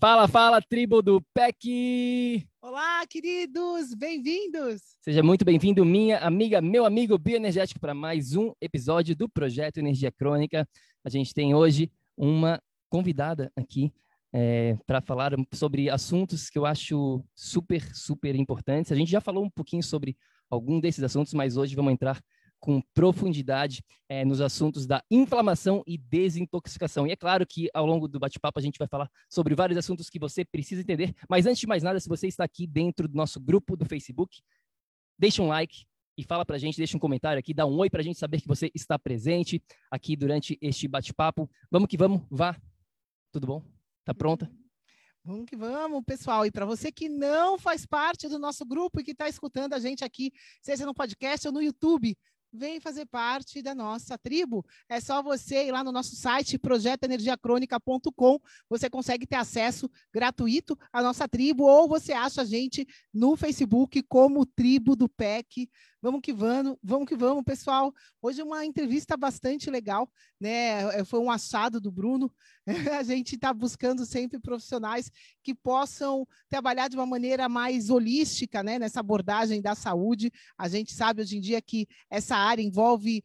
Fala, fala, tribo do PEC! Olá, queridos, bem-vindos! Seja muito bem-vindo, minha amiga, meu amigo bioenergético, para mais um episódio do Projeto Energia Crônica. A gente tem hoje uma convidada aqui é, para falar sobre assuntos que eu acho super, super importantes. A gente já falou um pouquinho sobre algum desses assuntos, mas hoje vamos entrar com profundidade é, nos assuntos da inflamação e desintoxicação. E é claro que ao longo do bate-papo a gente vai falar sobre vários assuntos que você precisa entender. Mas antes de mais nada, se você está aqui dentro do nosso grupo do Facebook, deixa um like e fala para a gente, deixa um comentário aqui, dá um oi para a gente saber que você está presente aqui durante este bate-papo. Vamos que vamos, vá. Tudo bom? Tá pronta? Vamos que vamos, pessoal. E para você que não faz parte do nosso grupo e que está escutando a gente aqui, seja no podcast ou no YouTube, vem fazer parte da nossa tribo. É só você ir lá no nosso site, projetoenergiacronica.com. Você consegue ter acesso gratuito à nossa tribo, ou você acha a gente no Facebook como Tribo do PEC. Vamos que vamos, vamos que vamos, pessoal. Hoje é uma entrevista bastante legal, né? É, foi um achado do Bruno. A gente está buscando sempre profissionais que possam trabalhar de uma maneira mais holística, né? Nessa abordagem da saúde. A gente sabe hoje em dia que essa área envolve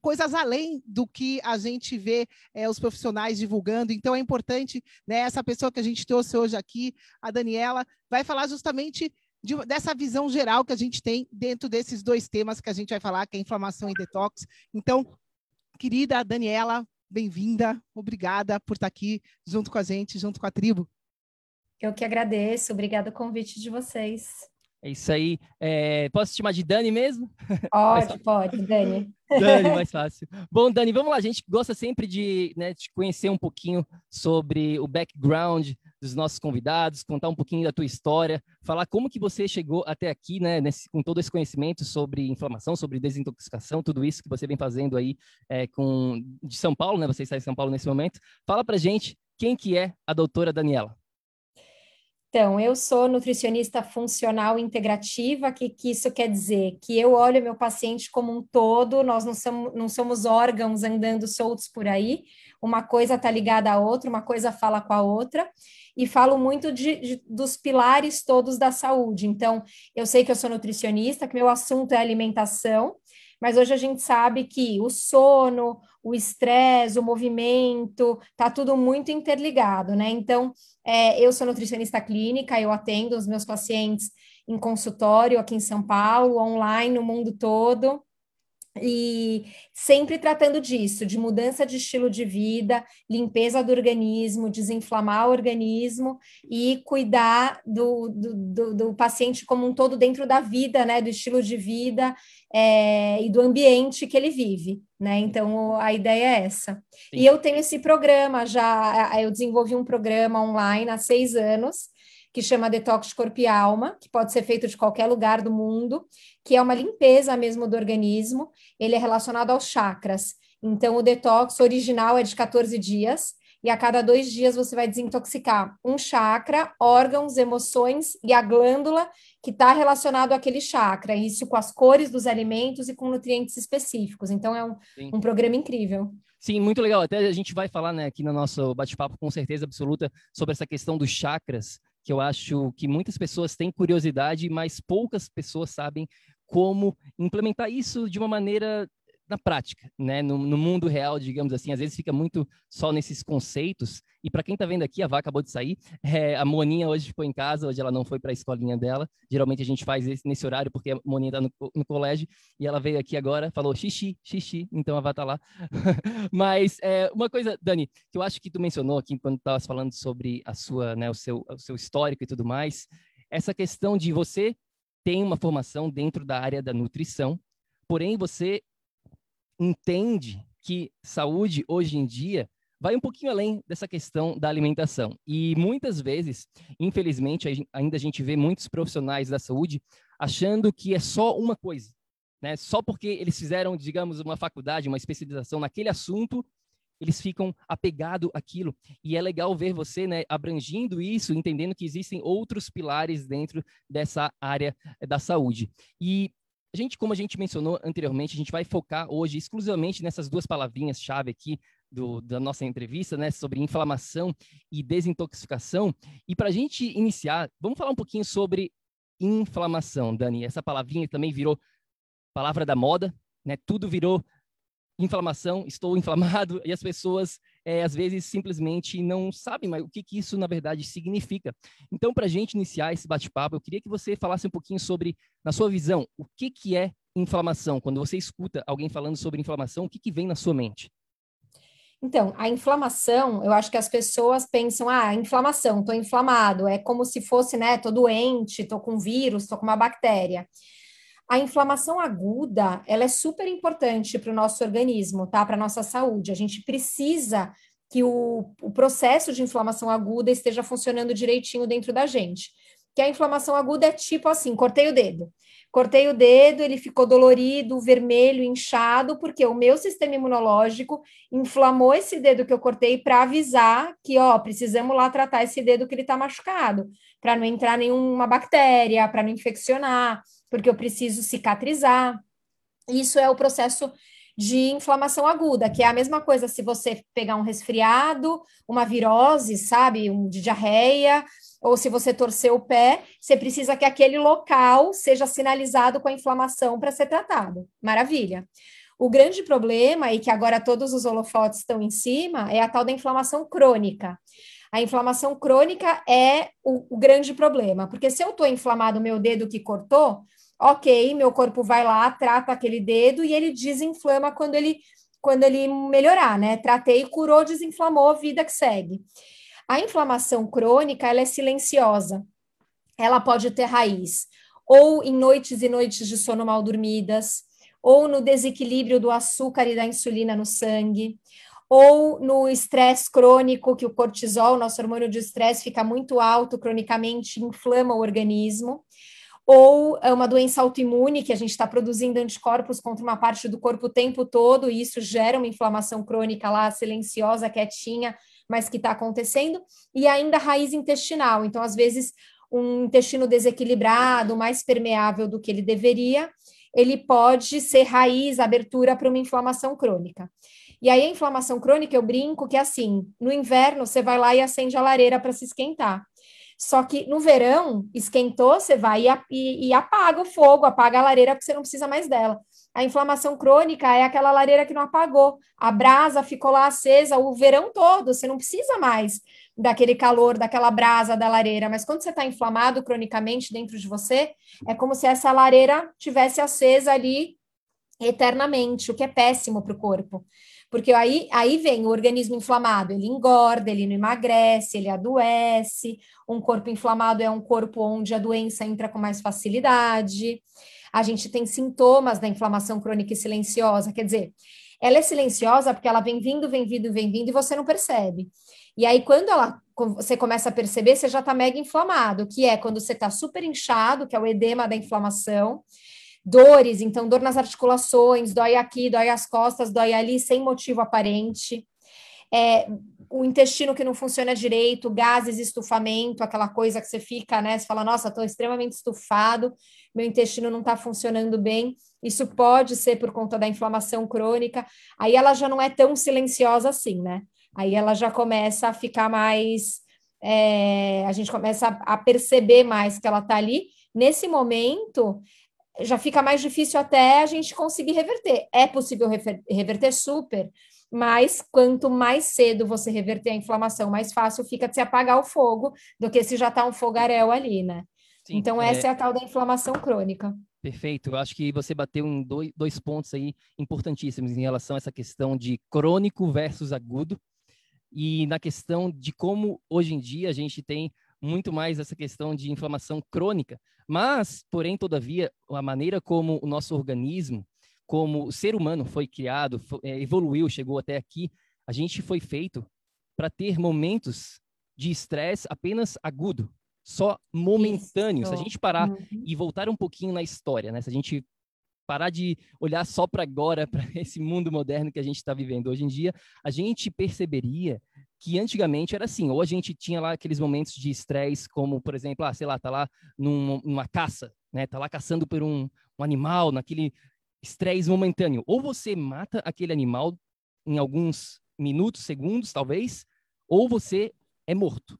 coisas além do que a gente vê é, os profissionais divulgando. Então é importante, né? Essa pessoa que a gente trouxe hoje aqui, a Daniela, vai falar justamente de, dessa visão geral que a gente tem dentro desses dois temas que a gente vai falar, que é inflamação e detox. Então, querida Daniela, bem-vinda, obrigada por estar aqui junto com a gente, junto com a tribo. Eu que agradeço, obrigada o convite de vocês. É isso aí. É, posso te chamar de Dani mesmo? Pode, pode, Dani. Dani, mais fácil. Bom, Dani, vamos lá. A gente gosta sempre de, né, de conhecer um pouquinho sobre o background dos nossos convidados, contar um pouquinho da tua história, falar como que você chegou até aqui, né, nesse, com todo esse conhecimento sobre inflamação, sobre desintoxicação, tudo isso que você vem fazendo aí é, com de São Paulo, né? Você está em São Paulo nesse momento. Fala pra gente quem que é a doutora Daniela. Então, eu sou nutricionista funcional integrativa, que, que isso quer dizer? Que eu olho meu paciente como um todo, nós não somos, não somos órgãos andando soltos por aí, uma coisa está ligada à outra, uma coisa fala com a outra, e falo muito de, de, dos pilares todos da saúde. Então, eu sei que eu sou nutricionista, que meu assunto é alimentação, mas hoje a gente sabe que o sono, o estresse, o movimento, tá tudo muito interligado, né? Então, é, eu sou nutricionista clínica, eu atendo os meus pacientes em consultório aqui em São Paulo, online, no mundo todo e sempre tratando disso, de mudança de estilo de vida, limpeza do organismo, desinflamar o organismo e cuidar do, do, do, do paciente como um todo dentro da vida, né, do estilo de vida é, e do ambiente que ele vive, né? Então a ideia é essa. Sim. E eu tenho esse programa já, eu desenvolvi um programa online há seis anos que chama Detox Corpo e Alma, que pode ser feito de qualquer lugar do mundo, que é uma limpeza mesmo do organismo. Ele é relacionado aos chakras. Então, o detox original é de 14 dias. e a cada dois dias você vai desintoxicar um chakra, órgãos, emoções e a glândula que está relacionado àquele chakra, isso com as cores dos alimentos e com nutrientes específicos. Então é um, um programa incrível. Sim, muito legal. Até a gente vai falar né, aqui no nosso bate-papo com certeza absoluta sobre essa questão dos chakras, que eu acho que muitas pessoas têm curiosidade, mas poucas pessoas sabem como implementar isso de uma maneira na prática, né? No, no, mundo real, digamos assim, às vezes fica muito só nesses conceitos. E para quem está vendo aqui, a Vá acabou de sair. É, a Moninha hoje ficou em casa, hoje ela não foi para a escolinha dela. Geralmente a gente faz esse, nesse horário porque a Moninha está no, no, colégio e ela veio aqui agora, falou xixi, xixi, então a Vá está lá. Mas é, uma coisa, Dani, que eu acho que tu mencionou aqui quando estava falando sobre a sua, né, o seu, o seu histórico e tudo mais, essa questão de você tem uma formação dentro da área da nutrição, porém você entende que saúde hoje em dia vai um pouquinho além dessa questão da alimentação. E muitas vezes, infelizmente, ainda a gente vê muitos profissionais da saúde achando que é só uma coisa. Né? Só porque eles fizeram, digamos, uma faculdade, uma especialização naquele assunto, eles ficam apegados àquilo. E é legal ver você né, abrangindo isso, entendendo que existem outros pilares dentro dessa área da saúde. E a gente, como a gente mencionou anteriormente, a gente vai focar hoje exclusivamente nessas duas palavrinhas-chave aqui do, da nossa entrevista, né, sobre inflamação e desintoxicação. E para a gente iniciar, vamos falar um pouquinho sobre inflamação, Dani. Essa palavrinha também virou palavra da moda, né? Tudo virou inflamação, estou inflamado, e as pessoas é, às vezes simplesmente não sabem mais o que, que isso na verdade significa. Então, para a gente iniciar esse bate-papo, eu queria que você falasse um pouquinho sobre, na sua visão, o que, que é inflamação. Quando você escuta alguém falando sobre inflamação, o que, que vem na sua mente? Então, a inflamação, eu acho que as pessoas pensam, ah, inflamação, estou inflamado, é como se fosse, né, tô doente, tô com vírus, tô com uma bactéria. A inflamação aguda, ela é super importante para o nosso organismo, tá? Para a nossa saúde. A gente precisa que o, o processo de inflamação aguda esteja funcionando direitinho dentro da gente. Que a inflamação aguda é tipo assim, cortei o dedo. Cortei o dedo, ele ficou dolorido, vermelho, inchado, porque o meu sistema imunológico inflamou esse dedo que eu cortei para avisar que, ó, precisamos lá tratar esse dedo que ele está machucado, para não entrar nenhuma bactéria, para não infeccionar porque eu preciso cicatrizar. Isso é o processo de inflamação aguda, que é a mesma coisa se você pegar um resfriado, uma virose, sabe, um de diarreia, ou se você torcer o pé, você precisa que aquele local seja sinalizado com a inflamação para ser tratado. Maravilha. O grande problema, e que agora todos os holofotes estão em cima, é a tal da inflamação crônica. A inflamação crônica é o, o grande problema, porque se eu estou inflamado meu dedo que cortou, ok, meu corpo vai lá, trata aquele dedo e ele desinflama quando ele quando ele melhorar, né? Tratei, curou, desinflamou, vida que segue. A inflamação crônica, ela é silenciosa. Ela pode ter raiz ou em noites e noites de sono mal dormidas, ou no desequilíbrio do açúcar e da insulina no sangue, ou no estresse crônico, que o cortisol, nosso hormônio de estresse, fica muito alto cronicamente, inflama o organismo ou é uma doença autoimune, que a gente está produzindo anticorpos contra uma parte do corpo o tempo todo, e isso gera uma inflamação crônica lá, silenciosa, quietinha, mas que está acontecendo, e ainda raiz intestinal. Então, às vezes, um intestino desequilibrado, mais permeável do que ele deveria, ele pode ser raiz, abertura para uma inflamação crônica. E aí, a inflamação crônica, eu brinco que é assim: no inverno, você vai lá e acende a lareira para se esquentar. Só que no verão, esquentou, você vai e, e, e apaga o fogo, apaga a lareira, porque você não precisa mais dela. A inflamação crônica é aquela lareira que não apagou. A brasa ficou lá acesa o verão todo, você não precisa mais daquele calor, daquela brasa da lareira. Mas quando você está inflamado cronicamente dentro de você, é como se essa lareira tivesse acesa ali eternamente, o que é péssimo para o corpo. Porque aí, aí vem o organismo inflamado, ele engorda, ele não emagrece, ele adoece. Um corpo inflamado é um corpo onde a doença entra com mais facilidade. A gente tem sintomas da inflamação crônica e silenciosa, quer dizer, ela é silenciosa porque ela vem vindo, vem vindo, vem vindo e você não percebe. E aí, quando ela, você começa a perceber, você já está mega inflamado, que é quando você está super inchado, que é o edema da inflamação, Dores, então, dor nas articulações, dói aqui, dói as costas, dói ali, sem motivo aparente. é, o intestino que não funciona direito, gases, estufamento, aquela coisa que você fica, né? Você fala, nossa, estou extremamente estufado, meu intestino não está funcionando bem. Isso pode ser por conta da inflamação crônica. Aí ela já não é tão silenciosa assim, né? Aí ela já começa a ficar mais. É, a gente começa a, perceber mais que ela está ali. Nesse momento, já fica mais difícil até a gente conseguir reverter. É possível reverter super, mas quanto mais cedo você reverter a inflamação, mais fácil fica de se apagar o fogo do que se já está um fogaréu ali, né? Sim, então, é essa é... a tal da inflamação crônica. Perfeito. Eu acho que você bateu em dois, dois pontos aí importantíssimos em relação a essa questão de crônico versus agudo e na questão de como hoje em dia a gente tem muito mais essa questão de inflamação crônica. Mas, porém, todavia, a maneira como o nosso organismo como o ser humano foi criado, é, evoluiu, chegou até aqui, a gente foi feito para ter momentos de estresse apenas agudo, só momentâneo. Isso. Se a gente parar uhum. e voltar um pouquinho na história, né? Se a gente parar de olhar só para agora, para esse mundo moderno que a gente está vivendo hoje em dia, a gente perceberia que antigamente era assim, ou a gente tinha lá aqueles momentos de estresse, como, por exemplo, ah, sei lá, tá lá num, numa caça, né? Tá lá caçando por um, um animal, naquele estresse momentâneo. Ou você mata aquele animal em alguns minutos, segundos, talvez, ou você é morto,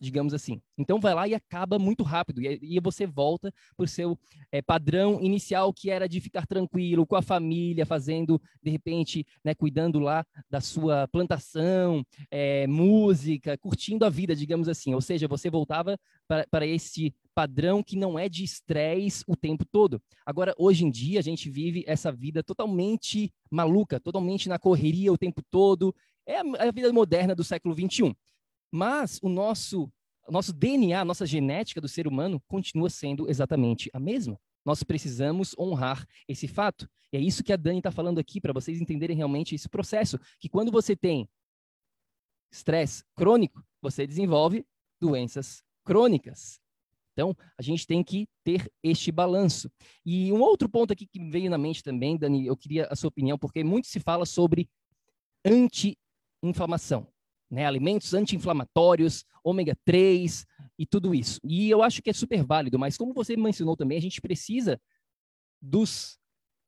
digamos assim. Então vai lá e acaba muito rápido e, e você volta para o seu é, padrão inicial que era de ficar tranquilo com a família, fazendo de repente, né, cuidando lá da sua plantação, é, música, curtindo a vida, digamos assim. Ou seja, você voltava para esse padrão que não é de estresse o tempo todo. Agora, hoje em dia, a gente vive essa vida totalmente maluca, totalmente na correria o tempo todo. É a vida moderna do século XXI. Mas o nosso, o nosso DNA, a nossa genética do ser humano continua sendo exatamente a mesma. Nós precisamos honrar esse fato. E é isso que a Dani está falando aqui, para vocês entenderem realmente esse processo. Que quando você tem estresse crônico, você desenvolve doenças crônicas. Então, a gente tem que ter este balanço. E um outro ponto aqui que me veio na mente também, Dani, eu queria a sua opinião, porque muito se fala sobre anti-inflamação, né? Alimentos anti-inflamatórios, ômega 3 e tudo isso. E eu acho que é super válido, mas como você mencionou também, a gente precisa dos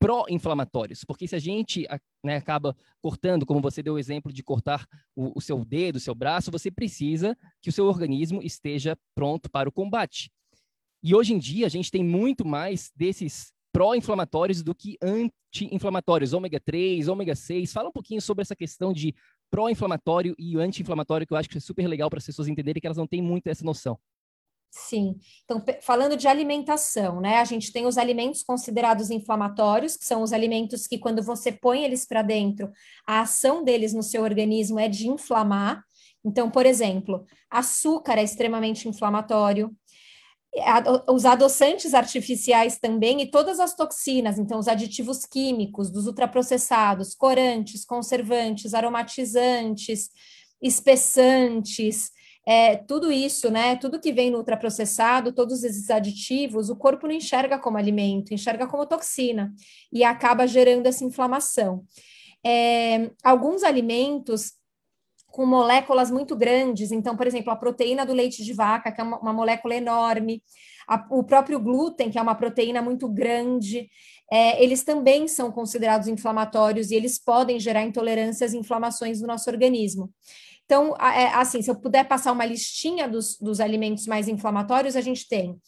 pró-inflamatórios, porque se a gente né, acaba cortando, como você deu o exemplo de cortar o, o seu dedo, o seu braço, você precisa que o seu organismo esteja pronto para o combate. E hoje em dia a gente tem muito mais desses pró-inflamatórios do que anti-inflamatórios, ômega 3, ômega 6. Fala um pouquinho sobre essa questão de pró-inflamatório e anti-inflamatório, que eu acho que é super legal para as pessoas entenderem que elas não têm muito essa noção. Sim. Então, falando de alimentação, né? A gente tem os alimentos considerados inflamatórios, que são os alimentos que, quando você põe eles para dentro, a ação deles no seu organismo é de inflamar. Então, por exemplo, açúcar é extremamente inflamatório, os adoçantes artificiais também e todas as toxinas, então os aditivos químicos dos ultraprocessados, corantes, conservantes, aromatizantes, espessantes, é, tudo isso, né? Tudo que vem no ultraprocessado, todos esses aditivos, o corpo não enxerga como alimento, enxerga como toxina e acaba gerando essa inflamação. É, alguns alimentos com moléculas muito grandes, então, por exemplo, a proteína do leite de vaca, que é uma, uma molécula enorme, a, o próprio glúten, que é uma proteína muito grande, é, eles também são considerados inflamatórios e eles podem gerar intolerâncias e inflamações no nosso organismo. Então, é, assim, se eu puder passar uma listinha dos, dos alimentos mais inflamatórios, a gente tem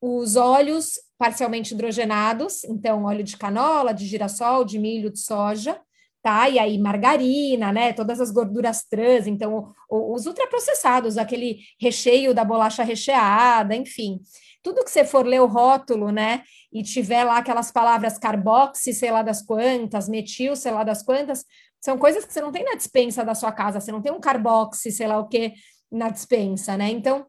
os óleos parcialmente hidrogenados, então óleo de canola, de girassol, de milho, de soja, tá? E aí margarina, né? Todas as gorduras trans, então os ultraprocessados, aquele recheio da bolacha recheada, enfim. Tudo que você for ler o rótulo, né? E tiver lá aquelas palavras carboxi, sei lá das quantas, metil, sei lá das quantas, são coisas que você não tem na dispensa da sua casa, você não tem um carboxy, sei lá o que, na dispensa, né? Então,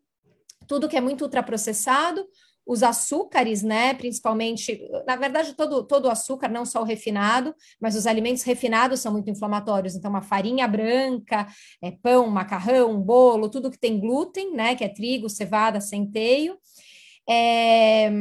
tudo que é muito ultraprocessado, os açúcares, né, principalmente, na verdade, todo, todo o açúcar, não só o refinado, mas os alimentos refinados são muito inflamatórios. Então, uma farinha branca, é, pão, macarrão, bolo, tudo que tem glúten, né, que é trigo, cevada, centeio. É,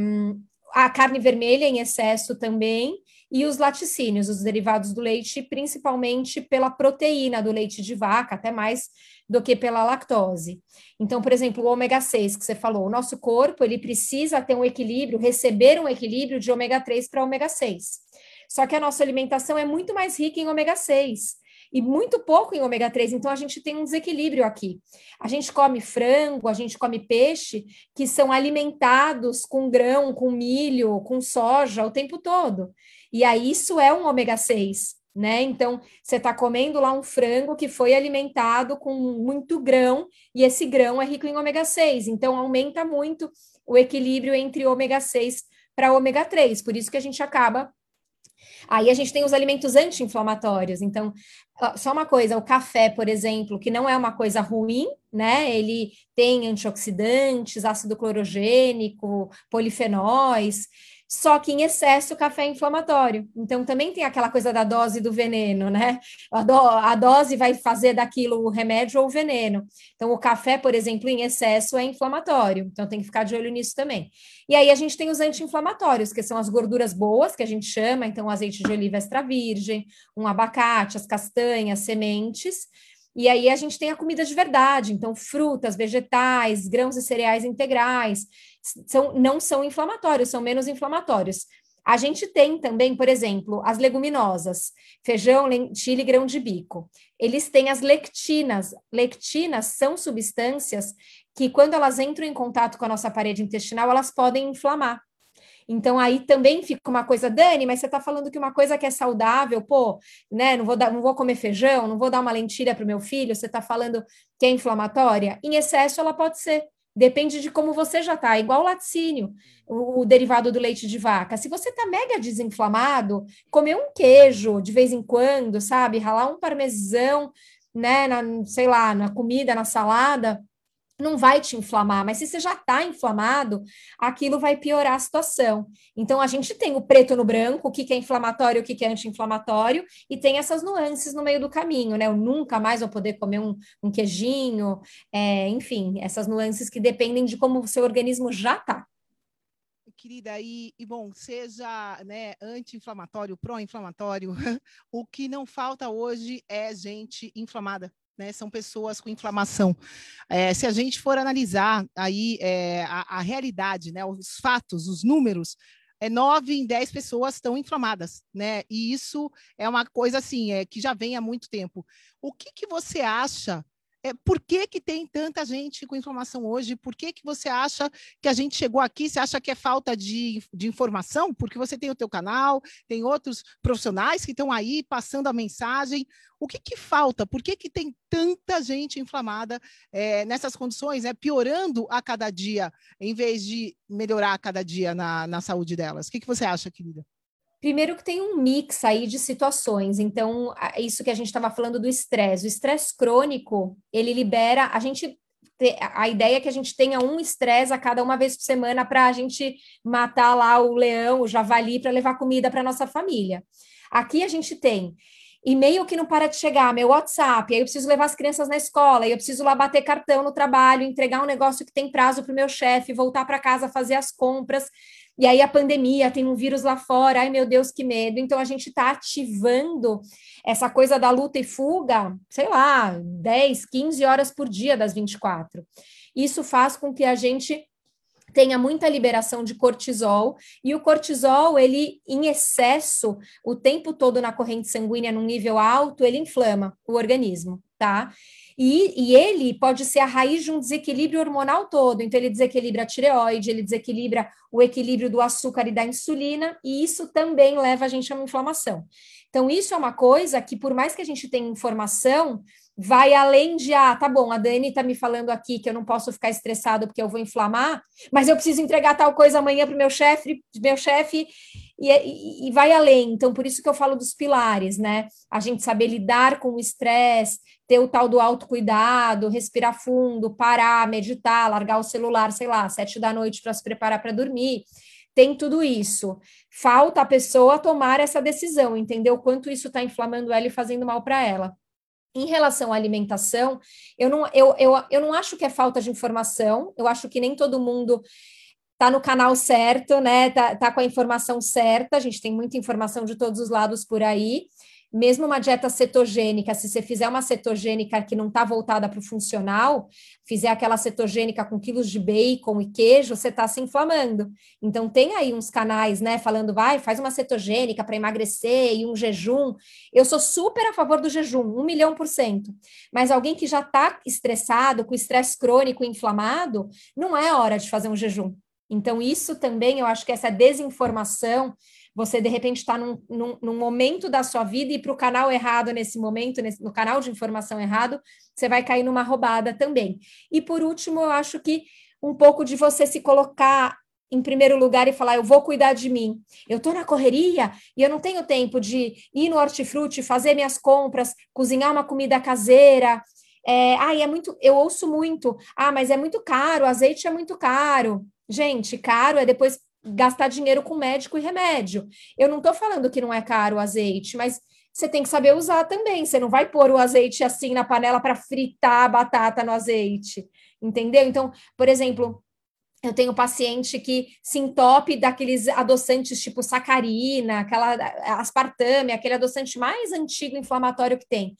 a carne vermelha em excesso também, e os laticínios, os derivados do leite, principalmente pela proteína do leite de vaca, até mais do que pela lactose. Então, por exemplo, o ômega 6 que você falou, o nosso corpo, ele precisa ter um equilíbrio, receber um equilíbrio de ômega 3 para ômega 6. Só que a nossa alimentação é muito mais rica em ômega 6 e muito pouco em ômega 3, então a gente tem um desequilíbrio aqui. A gente come frango, a gente come peixe que são alimentados com grão, com milho, com soja o tempo todo. E aí isso é um ômega 6, né? Então, você está comendo lá um frango que foi alimentado com muito grão, e esse grão é rico em ômega 6, então aumenta muito o equilíbrio entre ômega 6 para ômega 3, por isso que a gente acaba Aí a gente tem os alimentos anti-inflamatórios. Então, só uma coisa, o café, por exemplo, que não é uma coisa ruim, né? Ele tem antioxidantes, ácido clorogênico, polifenóis. Só que em excesso o café é inflamatório. Então também tem aquela coisa da dose do veneno, né? A, do, a dose vai fazer daquilo o remédio ou o veneno. Então o café, por exemplo, em excesso é inflamatório. Então tem que ficar de olho nisso também. E aí a gente tem os anti-inflamatórios, que são as gorduras boas, que a gente chama, então azeite de oliva extra virgem, um abacate, as castanhas, sementes. E aí a gente tem a comida de verdade, então frutas, vegetais, grãos e cereais integrais, são, não são inflamatórios, são menos inflamatórios. A gente tem também, por exemplo, as leguminosas, feijão, lentilha e grão de bico. Eles têm as lectinas. Lectinas são substâncias que, quando elas entram em contato com a nossa parede intestinal, elas podem inflamar. Então aí também fica uma coisa, Dani, mas você está falando que uma coisa que é saudável, pô, né? Não vou dar, não vou comer feijão, não vou dar uma lentilha para o meu filho, você está falando que é inflamatória? Em excesso ela pode ser. Depende de como você já está, igual o laticínio, o, o, derivado do leite de vaca. Se você está mega desinflamado, comer um queijo de vez em quando, sabe? Ralar um parmesão, né? Na, sei lá, na comida, na salada, não vai te inflamar, mas se você já está inflamado, aquilo vai piorar a situação. Então, a gente tem o preto no branco, o que, que é inflamatório, o que, que é anti-inflamatório, e tem essas nuances no meio do caminho, né? Eu nunca mais vou poder comer um, um queijinho, é, enfim, essas nuances que dependem de como o seu organismo já está. Querida, e, e bom, seja né, anti-inflamatório, pró-inflamatório, o que não falta hoje é gente inflamada né, são pessoas com inflamação. É, se a gente for analisar aí é, a, a, realidade, né, os fatos, os números, é, nove em dez pessoas estão inflamadas, né? E isso é uma coisa assim, é, que já vem há muito tempo. O que, que você acha é, por que, que tem tanta gente com informação hoje? Por que, que você acha que a gente chegou aqui? Você acha que é falta de, de informação? Porque você tem o teu canal, tem outros profissionais que estão aí passando a mensagem. O que, que falta? Por que, que tem tanta gente inflamada é, nessas condições, é, piorando a cada dia, em vez de melhorar a cada dia na, na saúde delas? O que, que você acha, querida? Primeiro que tem um mix aí de situações, então isso que a gente estava falando do estresse, o estresse crônico, ele libera, a gente a ideia é que a gente tenha um estresse a cada uma vez por semana para a gente matar lá o leão, o javali, para levar comida para nossa família. Aqui a gente tem e-mail que não para de chegar, meu WhatsApp, aí eu preciso levar as crianças na escola, aí eu preciso lá bater cartão no trabalho, entregar um negócio que tem prazo para o meu chefe, voltar para casa fazer as compras. E aí a pandemia, tem um vírus lá fora, ai meu Deus, que medo. Então a gente está ativando essa coisa da luta e fuga, sei lá, 10, 15 horas por dia das 24. Isso faz com que a gente tenha muita liberação de cortisol, e o cortisol, ele em excesso, o tempo todo na corrente sanguínea, num nível alto, ele inflama o organismo, tá? E, e, ele pode ser a raiz de um desequilíbrio hormonal todo. Então, ele desequilibra a tireoide, ele desequilibra o equilíbrio do açúcar e da insulina, e isso também leva a gente a uma inflamação. Então, isso é uma coisa que, por mais que a gente tenha informação, vai além de, ah, tá bom, a Dani tá me falando aqui que eu não posso ficar estressado porque eu vou inflamar, mas eu preciso entregar tal coisa amanhã para o meu chefe, meu chefe, e, e, e, vai além. Então, por isso que eu falo dos pilares, né? A gente saber lidar com o estresse, ter o tal do autocuidado, respirar fundo, parar, meditar, largar o celular, sei lá, sete da noite para se preparar para dormir. Tem tudo isso. Falta a pessoa tomar essa decisão, entender o quanto isso está inflamando ela e fazendo mal para ela. Em relação à alimentação, eu não, eu, eu, eu não acho que é falta de informação, eu acho que nem todo mundo tá no canal certo, né? Tá, tá com a informação certa. A gente tem muita informação de todos os lados por aí. Mesmo uma dieta cetogênica, se você fizer uma cetogênica que não está voltada para o funcional, fizer aquela cetogênica com quilos de bacon e queijo, você está se inflamando. Então tem aí uns canais, né, falando, vai, faz uma cetogênica para emagrecer e um jejum. Eu sou super a favor do jejum, um milhão por cento. Mas alguém que já está estressado, com estresse crônico inflamado, não é hora de fazer um jejum. Então, isso também, eu acho que essa desinformação, você de repente está num, num, num, momento da sua vida e para o canal errado nesse momento, nesse, no canal de informação errado, você vai cair numa roubada também. E por último, eu acho que um pouco de você se colocar em primeiro lugar e falar, eu vou cuidar de mim. Eu estou na correria e eu não tenho tempo de ir no hortifruti, fazer minhas compras, cozinhar uma comida caseira. É, ah, é muito, eu ouço muito, ah, mas é muito caro, azeite é muito caro. Gente, caro é depois gastar dinheiro com médico e remédio. Eu não estou falando que não é caro o azeite, mas você tem que saber usar também. Você não vai pôr o azeite assim na panela para fritar a batata no azeite, entendeu? Então, por exemplo, eu tenho paciente que se entope daqueles adoçantes tipo sacarina, aquela aspartame, aquele adoçante mais antigo inflamatório que tem.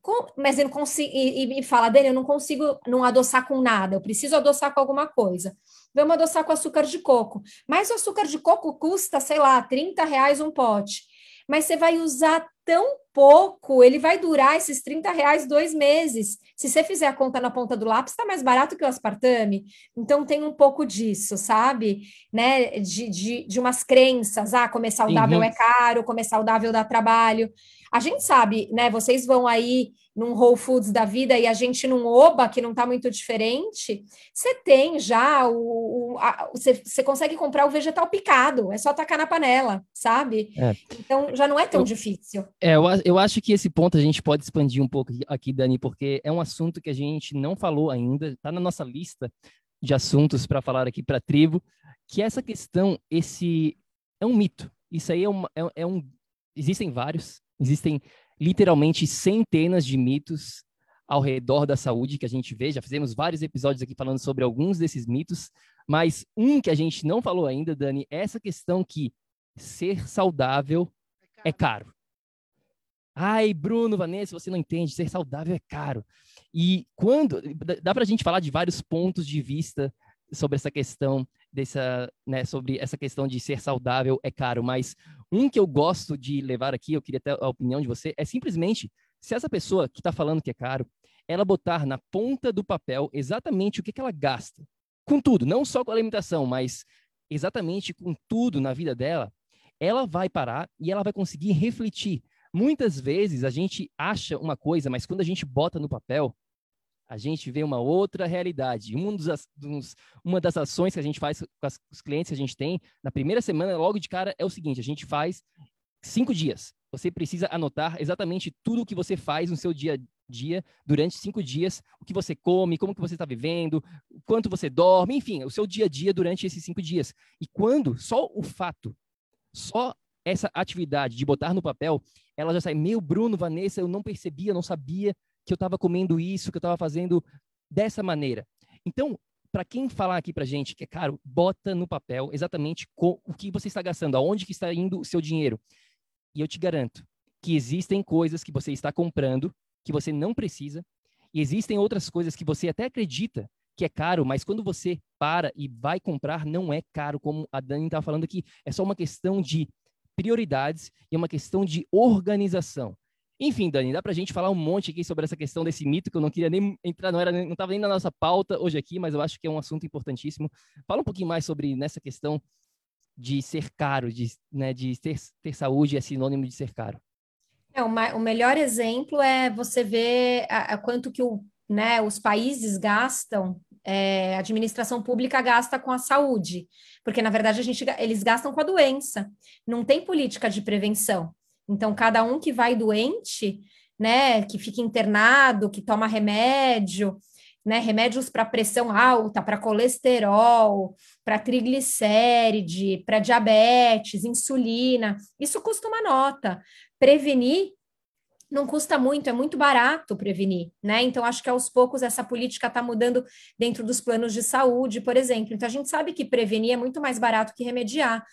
Com, mas não consigo, e, e fala dele, eu não consigo não adoçar com nada, eu preciso adoçar com alguma coisa. Vamos adoçar com açúcar de coco. Mas o açúcar de coco custa, sei lá, 30 reais um pote. Mas você vai usar tão pouco, ele vai durar esses 30 reais dois meses. Se você fizer a conta na ponta do lápis, está mais barato que o aspartame. Então tem um pouco disso, sabe? Né? De, de, de umas crenças. Ah, comer saudável uhum. é caro, comer saudável dá trabalho. A gente sabe, né? Vocês vão aí num Whole Foods da vida e a gente num Oba, que não está muito diferente, você tem já o. você, você consegue comprar o vegetal picado, é só tacar na panela, sabe? É. Então já não é tão eu, difícil. É, eu, eu acho que esse ponto a gente pode expandir um pouco aqui, Dani, porque é um assunto que a gente não falou ainda, está na nossa lista de assuntos para falar aqui para a tribo, que essa questão, esse é um mito. Isso aí é, uma, é, é um. Existem vários, Existem literalmente centenas de mitos ao redor da saúde que a gente vê. Já fizemos vários episódios aqui falando sobre alguns desses mitos, mas um que a gente não falou ainda, Dani, é essa questão que ser saudável é caro. Ai, Bruno, Vanessa, você não entende, ser saudável é caro. E quando dá para a gente falar de vários pontos de vista sobre essa questão dessa, né, sobre essa questão de ser saudável é caro, mas um que eu gosto de levar aqui, eu queria ter a opinião de você, é simplesmente se essa pessoa que está falando que é caro, ela botar na ponta do papel exatamente o que, que ela gasta, com tudo, não só com a alimentação, mas exatamente com tudo na vida dela, ela vai parar e ela vai conseguir refletir. Muitas vezes a gente acha uma coisa, mas quando a gente bota no papel, a gente vê uma outra realidade. Um dos, dos, uma das ações que a gente faz com as, os clientes que a gente tem, na primeira semana, logo de cara, é o seguinte: a gente faz cinco dias. Você precisa anotar exatamente tudo o que você faz no seu dia a dia durante cinco dias, o que você come, como que você está vivendo, quanto você dorme, enfim, o seu dia a dia durante esses cinco dias. E quando só o fato, só essa atividade de botar no papel, ela já sai, meu Bruno, Vanessa, eu não percebia, não sabia que eu estava comendo isso, que eu estava fazendo dessa maneira. Então, para quem falar aqui para gente que é caro, bota no papel exatamente o que você está gastando, aonde que está indo o seu dinheiro. E eu te garanto que existem coisas que você está comprando que você não precisa, e existem outras coisas que você até acredita que é caro, mas quando você para e vai comprar, não é caro, como a Dani estava falando aqui. É só uma questão de prioridades e uma questão de organização. Enfim, Dani, dá para a gente falar um monte aqui sobre essa questão desse mito que eu não queria nem entrar, não era, não estava nem na nossa pauta hoje aqui, mas eu acho que é um assunto importantíssimo. Fala um pouquinho mais sobre nessa questão de ser caro, de, né, de ter, ter saúde é sinônimo de ser caro. É, uma, o melhor exemplo é você ver a, a quanto que o, né, os países gastam, é, a administração pública gasta com a saúde, porque na verdade a gente, eles gastam com a doença, não tem política de prevenção. Então, cada um que vai doente, né, que fica internado, que toma remédio, né, remédios para pressão alta, para colesterol, para triglicéride, para diabetes, insulina, isso custa uma nota. Prevenir não custa muito, é muito barato prevenir, né? Então, acho que aos poucos essa política está mudando dentro dos planos de saúde, por exemplo. Então, a gente sabe que prevenir é muito mais barato que remediar.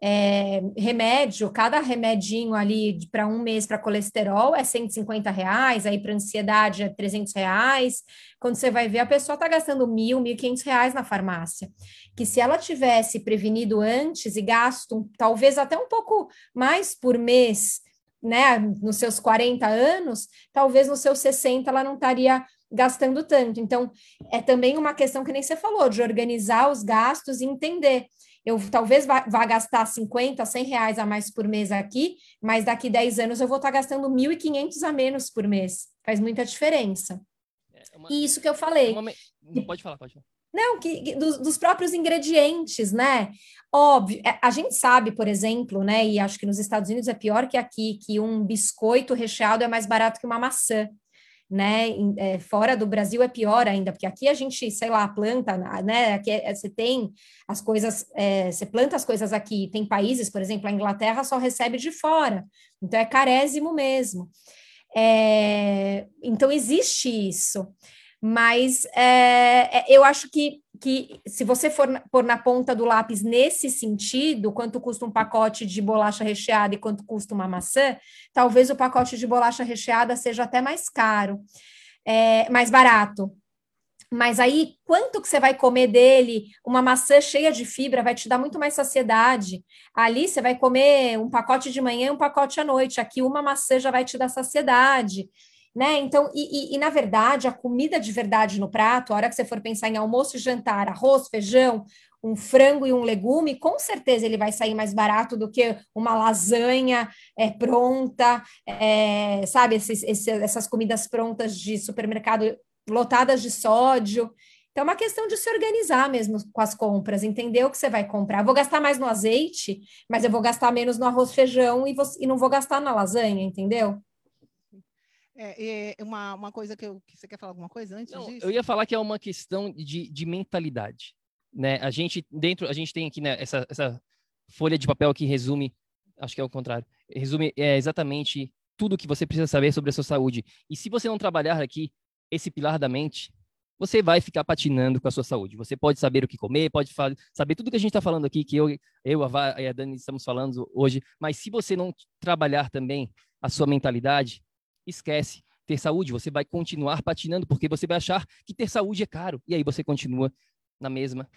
É, remédio, cada remedinho ali para um mês para colesterol é 150 reais, aí para ansiedade é 300 reais. Quando você vai ver, a pessoa está gastando mil, mil quinhentos reais na farmácia. Que se ela tivesse prevenido antes e gasto talvez até um pouco mais por mês né, nos seus 40 anos, talvez nos seus 60 ela não estaria gastando tanto. Então, é também uma questão que nem você falou, de organizar os gastos e entender. Eu talvez vá, vá gastar 50, 100 reais a mais por mês aqui, mas daqui 10 anos eu vou estar gastando 1.500 a menos por mês. Faz muita diferença. É uma, e isso que eu falei. Uma, pode falar, pode falar. Não, que, que dos, dos, próprios ingredientes, né? Óbvio, é, a gente sabe, por exemplo, né? E acho que nos Estados Unidos é pior que aqui, que um biscoito recheado é mais barato que uma maçã, né? É, fora do Brasil é pior ainda, porque aqui a gente, sei lá, planta, né? Aqui é, você tem as coisas, é, você planta as coisas aqui. Tem países, por exemplo, a Inglaterra só recebe de fora, então é carésimo mesmo. É, então existe isso mas é, eu acho que, que se você for pôr na ponta do lápis nesse sentido, quanto custa um pacote de bolacha recheada e quanto custa uma maçã, talvez o pacote de bolacha recheada seja até mais caro, é, mais barato. Mas aí, quanto que você vai comer dele? Uma maçã cheia de fibra vai te dar muito mais saciedade. Ali você vai comer um pacote de manhã e um pacote à noite. Aqui uma maçã já vai te dar saciedade né? Então, e, e, e, na verdade, a comida de verdade no prato, a hora que você for pensar em almoço e jantar, arroz, feijão, um frango e um legume, com certeza ele vai sair mais barato do que uma lasanha é, pronta, é, sabe? Esses, esses, essas comidas prontas de supermercado lotadas de sódio. Então, é uma questão de se organizar mesmo com as compras, entender o que você vai comprar. vou gastar mais no azeite, mas eu vou gastar menos no arroz, feijão e, vou, e não vou gastar na lasanha, entendeu? É, é uma, uma coisa que, eu, que você quer falar alguma coisa antes Não, disso? Eu ia falar que é uma questão de, de mentalidade. Né? A gente dentro, a gente tem aqui né, essa, essa folha de papel que resume, acho que é o contrário, resume é, exatamente tudo o que você precisa saber sobre a sua saúde. E se você não trabalhar aqui esse pilar da mente, você vai ficar patinando com a sua saúde. Você pode saber o que comer, pode saber tudo que a gente está falando aqui, que eu, eu a Vá e a Dani estamos falando hoje, mas se você não trabalhar também a sua mentalidade, esquece. Ter saúde, você vai continuar patinando, porque você vai achar que ter saúde é caro. E aí você continua na mesma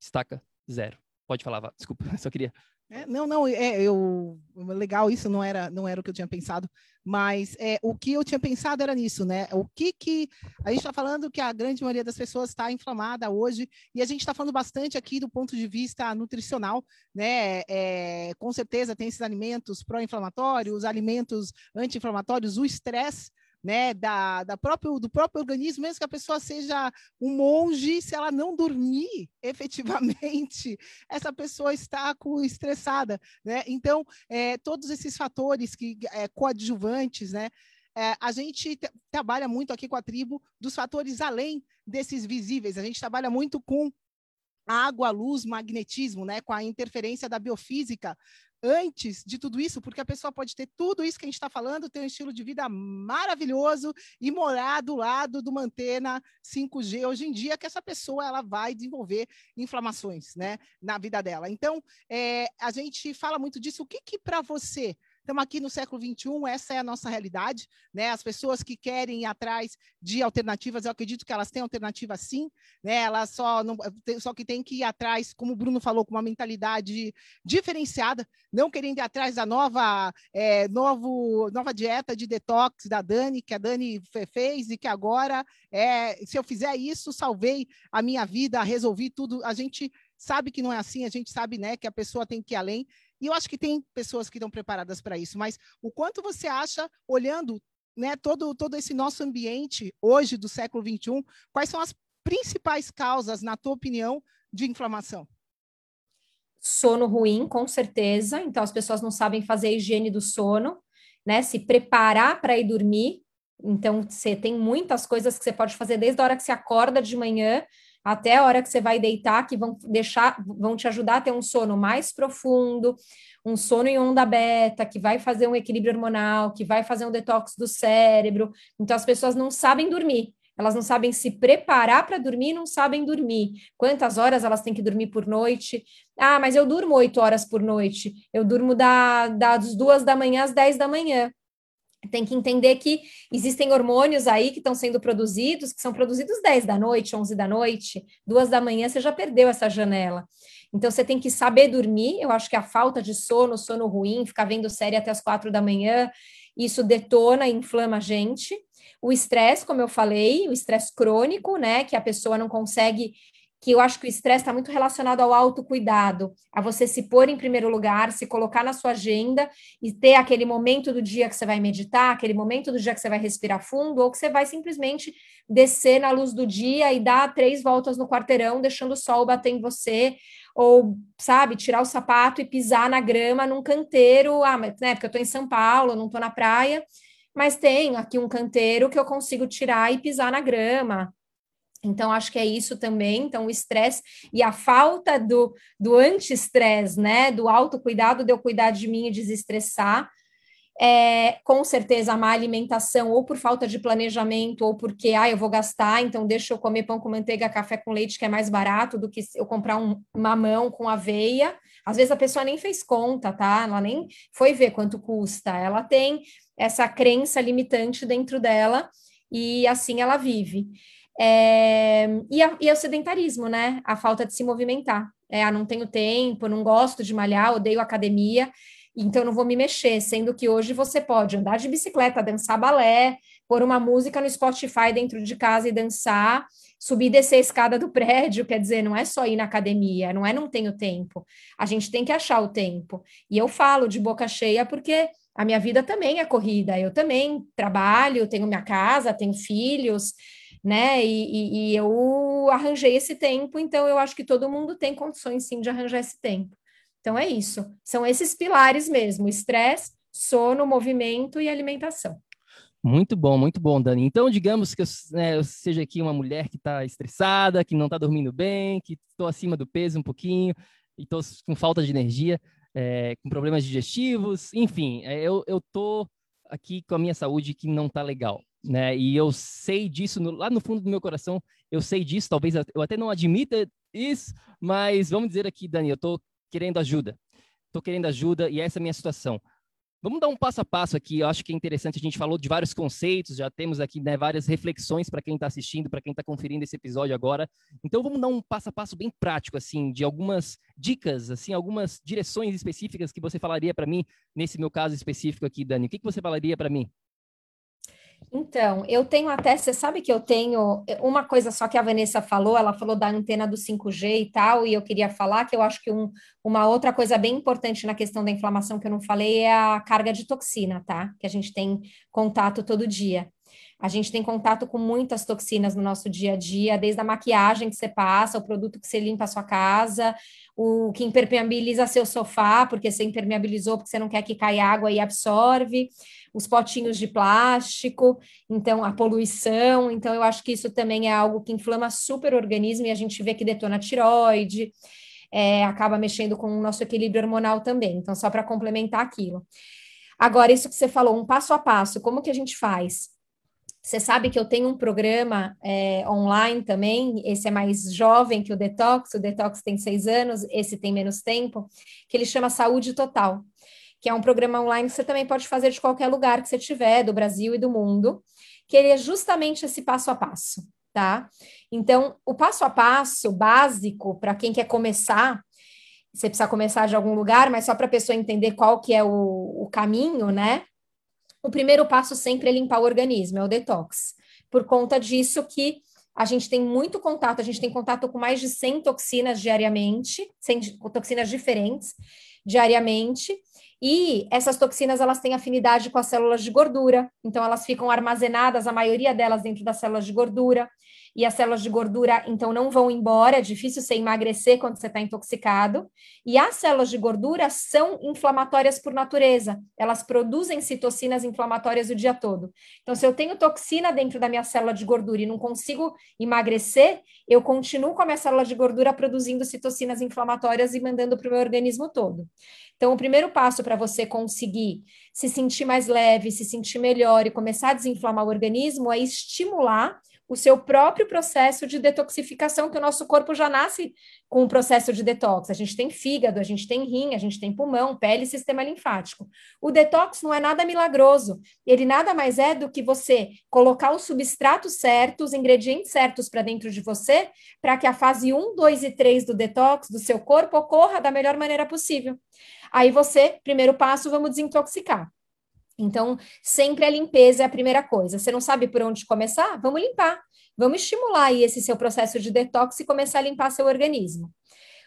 estaca zero. Pode falar, Vá. Desculpa, só queria é, não, não, é eu legal isso não era não era o que eu tinha pensado, mas é, o que eu tinha pensado era nisso, né? O que que a gente está falando que a grande maioria das pessoas está inflamada hoje e a gente está falando bastante aqui do ponto de vista nutricional, né? É, com certeza tem esses alimentos pró-inflamatórios, alimentos anti-inflamatórios, o estresse né, da, da próprio, do próprio organismo, mesmo que a pessoa seja um monge, se ela não dormir efetivamente, essa pessoa está com, estressada, né? Então, é, todos esses fatores que é, coadjuvantes, né? É, a gente trabalha muito aqui com a tribo dos fatores além desses visíveis. A gente trabalha muito com água, luz, magnetismo, né, com a interferência da biofísica antes de tudo isso, porque a pessoa pode ter tudo isso que a gente está falando, ter um estilo de vida maravilhoso e morar do lado de uma antena 5G hoje em dia, que essa pessoa ela vai desenvolver inflamações né, na vida dela. Então, é, a gente fala muito disso. O que, que para você Estamos aqui no século XXI, essa é a nossa realidade, né? As pessoas que querem ir atrás de alternativas, eu acredito que elas têm alternativa sim, né? Elas só não, só que tem que ir atrás, como o Bruno falou, com uma mentalidade diferenciada, não querendo ir atrás da nova, é, novo, nova dieta de detox da Dani, que a Dani fez e que agora, é, se eu fizer isso, salvei a minha vida, resolvi tudo. A gente sabe que não é assim, a gente sabe, né, que a pessoa tem que ir além. E eu acho que tem pessoas que estão preparadas para isso, mas o quanto você acha, olhando né, todo, todo esse nosso ambiente hoje do século XXI, quais são as principais causas, na tua opinião, de inflamação? Sono ruim, com certeza. Então, as pessoas não sabem fazer a higiene do sono, né? Se preparar para ir dormir. Então, você tem muitas coisas que você pode fazer desde a hora que você acorda de manhã até a hora que você vai deitar, que vão deixar, vão te ajudar a ter um sono mais profundo, um sono em onda beta, que vai fazer um equilíbrio hormonal, que vai fazer um detox do cérebro. Então as pessoas não sabem dormir. Elas não sabem se preparar para dormir, não sabem dormir. Quantas horas elas têm que dormir por noite? Ah, mas eu durmo oito horas por noite. Eu durmo da, das duas da manhã às dez da manhã tem que entender que existem hormônios aí que estão sendo produzidos, que são produzidos 10 da noite, 11 da noite, duas da manhã, você já perdeu essa janela. Então, você tem que saber dormir. Eu acho que a falta de sono, sono ruim, ficar vendo série até as quatro da manhã, isso detona e inflama a gente. O estresse, como eu falei, o estresse crônico, né, que a pessoa não consegue que eu acho que o estresse está muito relacionado ao autocuidado, a você se pôr em primeiro lugar, se colocar na sua agenda e ter aquele momento do dia que você vai meditar, aquele momento do dia que você vai respirar fundo, ou que você vai simplesmente descer na luz do dia e dar três voltas no quarteirão, deixando o sol bater em você, ou, sabe, tirar o sapato e pisar na grama num canteiro, ah, mas, né, porque eu estou em São Paulo, não estou na praia, mas tem aqui um canteiro que eu consigo tirar e pisar na grama, então, acho que é isso também. Então, o estresse e a falta do, do anti-estresse, né? Do autocuidado, de eu cuidar de mim e desestressar. É, com certeza, a má alimentação, ou por falta de planejamento, ou porque, ah, eu vou gastar, então deixa eu comer pão com manteiga, café com leite, que é mais barato do que eu comprar um mamão com aveia. Às vezes a pessoa nem fez conta, tá? Ela nem foi ver quanto custa. Ela tem essa crença limitante dentro dela e assim ela vive. É, e, a, e o sedentarismo, né? A falta de se movimentar. É, ah, não tenho tempo, não gosto de malhar, odeio academia, então não vou me mexer. Sendo que hoje você pode andar de bicicleta, dançar balé, pôr uma música no Spotify dentro de casa e dançar, subir e descer a escada do prédio. Quer dizer, não é só ir na academia, não é não tenho tempo. A gente tem que achar o tempo. E eu falo de boca cheia porque a minha vida também é corrida. Eu também trabalho, tenho minha casa, tenho filhos né? E, e, e, eu arranjei esse tempo, então eu acho que todo mundo tem condições sim de arranjar esse tempo. Então é isso. São esses pilares mesmo: estresse, sono, movimento e alimentação. Muito bom, muito bom, Dani. Então, digamos que eu, né, eu seja aqui uma mulher que está estressada, que não está dormindo bem, que estou acima do peso um pouquinho e estou com falta de energia, é, com problemas digestivos, enfim, é, eu estou aqui com a minha saúde que não está legal né? E eu sei disso no, lá no fundo do meu coração, eu sei disso, talvez eu até não admita isso, mas vamos dizer aqui, Dani, eu estou querendo ajuda. Estou querendo ajuda e essa é a minha situação. Vamos dar um passo a passo aqui. Eu acho que é interessante. A gente falou de vários conceitos, já temos aqui né, várias reflexões para quem está assistindo, para quem está conferindo esse episódio agora. Então, vamos dar um passo a passo bem prático, assim, de algumas dicas, assim, algumas direções específicas que você falaria para mim nesse meu caso específico aqui, Dani. O que, que você falaria para mim? Então, eu tenho até, você sabe que eu tenho uma coisa só que a Vanessa falou, ela falou da antena do 5G e tal, e eu queria falar que eu acho que um, uma outra coisa bem importante na questão da inflamação que eu não falei é a carga de toxina, tá? Que a gente tem contato todo dia. A gente tem contato com muitas toxinas no nosso dia a dia, desde a maquiagem que você passa, o produto que você limpa a sua casa, o que impermeabiliza seu sofá, porque você impermeabilizou porque você não quer que caia água e absorve, os potinhos de plástico, então a poluição. Então, eu acho que isso também é algo que inflama super o organismo e a gente vê que detona a tiroide. É, acaba mexendo com o nosso equilíbrio hormonal também. Então, só para complementar aquilo. Agora, isso que você falou, um passo a passo, como que a gente faz? Você sabe que eu tenho um programa é, online também, esse é mais jovem que o Detox, o Detox tem seis anos, esse tem menos tempo, que ele chama Saúde Total, que é um programa online que você também pode fazer de qualquer lugar que você tiver, do Brasil e do mundo, que ele é justamente esse passo a passo, tá? Então, o passo a passo básico para quem quer começar, você precisa começar de algum lugar, mas só para a pessoa entender qual que é o, o caminho, né? o primeiro passo sempre é limpar o organismo, é o detox. Por conta disso que a gente tem muito contato, a gente tem contato com mais de 100 toxinas diariamente, 100 toxinas diferentes diariamente, e essas toxinas elas têm afinidade com as células de gordura, então elas ficam armazenadas, a maioria delas dentro das células de gordura. E as células de gordura então não vão embora, é difícil você emagrecer quando você está intoxicado. E as células de gordura são inflamatórias por natureza, elas produzem citocinas inflamatórias o dia todo. Então, se eu tenho toxina dentro da minha célula de gordura e não consigo emagrecer, eu continuo com a minha célula de gordura produzindo citocinas inflamatórias e mandando para o meu organismo todo. Então, o primeiro passo para você conseguir se sentir mais leve, se sentir melhor e começar a desinflamar o organismo é estimular o seu próprio processo de detoxificação, que o nosso corpo já nasce com um processo de detox. A gente tem fígado, a gente tem rim, a gente tem pulmão, pele e sistema linfático. O detox não é nada milagroso, ele nada mais é do que você colocar os substratos certos, os ingredientes certos para dentro de você, para que a fase 1, 2 e 3 do detox do seu corpo ocorra da melhor maneira possível. Aí você, primeiro passo, vamos desintoxicar. Então, sempre a limpeza é a primeira coisa. Você não sabe por onde começar? Vamos limpar. Vamos estimular aí esse seu processo de detox e começar a limpar seu organismo.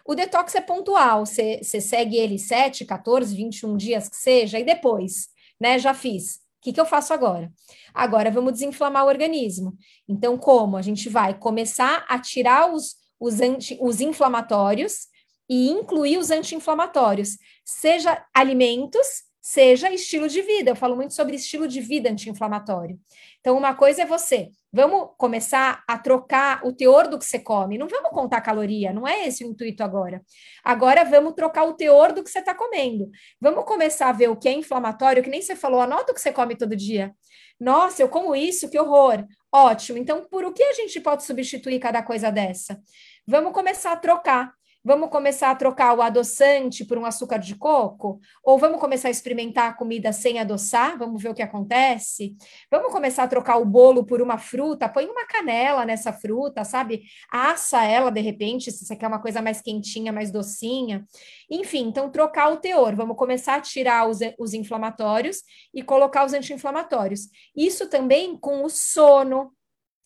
O detox é pontual, você, você segue ele 7, 14, 21 dias que seja, e depois, né? Já fiz. O que, que eu faço agora? Agora vamos desinflamar o organismo. Então, como? A gente vai começar a tirar os, os, anti, os inflamatórios e incluir os anti-inflamatórios, seja alimentos, seja estilo de vida. Eu falo muito sobre estilo de vida anti-inflamatório. Então, uma coisa é você, vamos começar a trocar o teor do que você come. Não vamos contar caloria, não é esse o intuito agora. Agora vamos trocar o teor do que você está comendo. Vamos começar a ver o que é inflamatório, que nem você falou, anota o que você come todo dia. Nossa, eu como isso, que horror. Ótimo. Então, por o que a gente pode substituir cada coisa dessa? Vamos começar a trocar. Vamos começar a trocar o adoçante por um açúcar de coco? Ou vamos começar a experimentar a comida sem adoçar? Vamos ver o que acontece? Vamos começar a trocar o bolo por uma fruta? Põe uma canela nessa fruta, sabe? Assa ela de repente, se você quer uma coisa mais quentinha, mais docinha. Enfim, então trocar o teor. Vamos começar a tirar os, os inflamatórios e colocar os anti-inflamatórios. Isso também com o sono,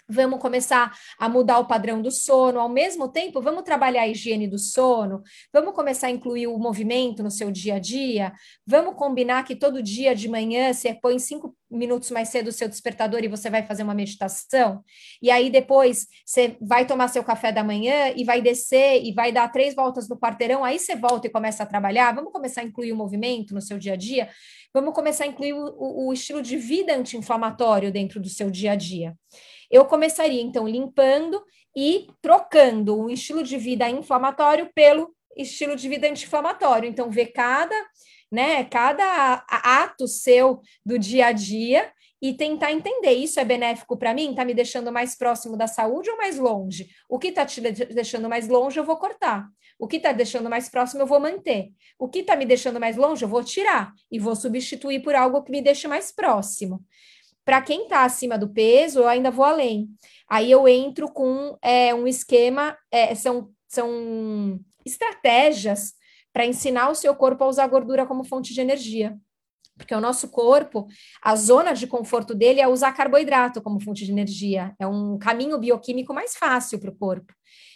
Vamos começar a mudar o padrão do sono, ao mesmo tempo, vamos trabalhar a higiene do sono, vamos começar a incluir o movimento no seu dia a dia, vamos combinar que todo dia de manhã você põe cinco minutos mais cedo o seu despertador e você vai fazer uma meditação, e aí depois você vai tomar seu café da manhã e vai descer e vai dar três voltas no quarteirão, aí você volta e começa a trabalhar, vamos começar a incluir o movimento no seu dia a dia, vamos começar a incluir o, o estilo de vida anti-inflamatório dentro do seu dia a dia. Eu começaria, então, limpando e trocando o estilo de vida inflamatório pelo estilo de vida anti-inflamatório. Então, ver cada, né, cada ato seu do dia a dia e tentar entender isso é benéfico para mim? Está me deixando mais próximo da saúde ou mais longe? O que está te deixando mais longe, eu vou cortar. O que está deixando mais próximo, eu vou manter. O que está me deixando mais longe, eu vou tirar e vou substituir por algo que me deixe mais próximo. Para quem está acima do peso, eu ainda vou além. Aí eu entro com é, um esquema, é, são, são estratégias para ensinar o seu corpo a usar gordura como fonte de energia. Porque o nosso corpo, a zona de conforto dele é usar carboidrato como fonte de energia. É um caminho bioquímico mais fácil para o corpo.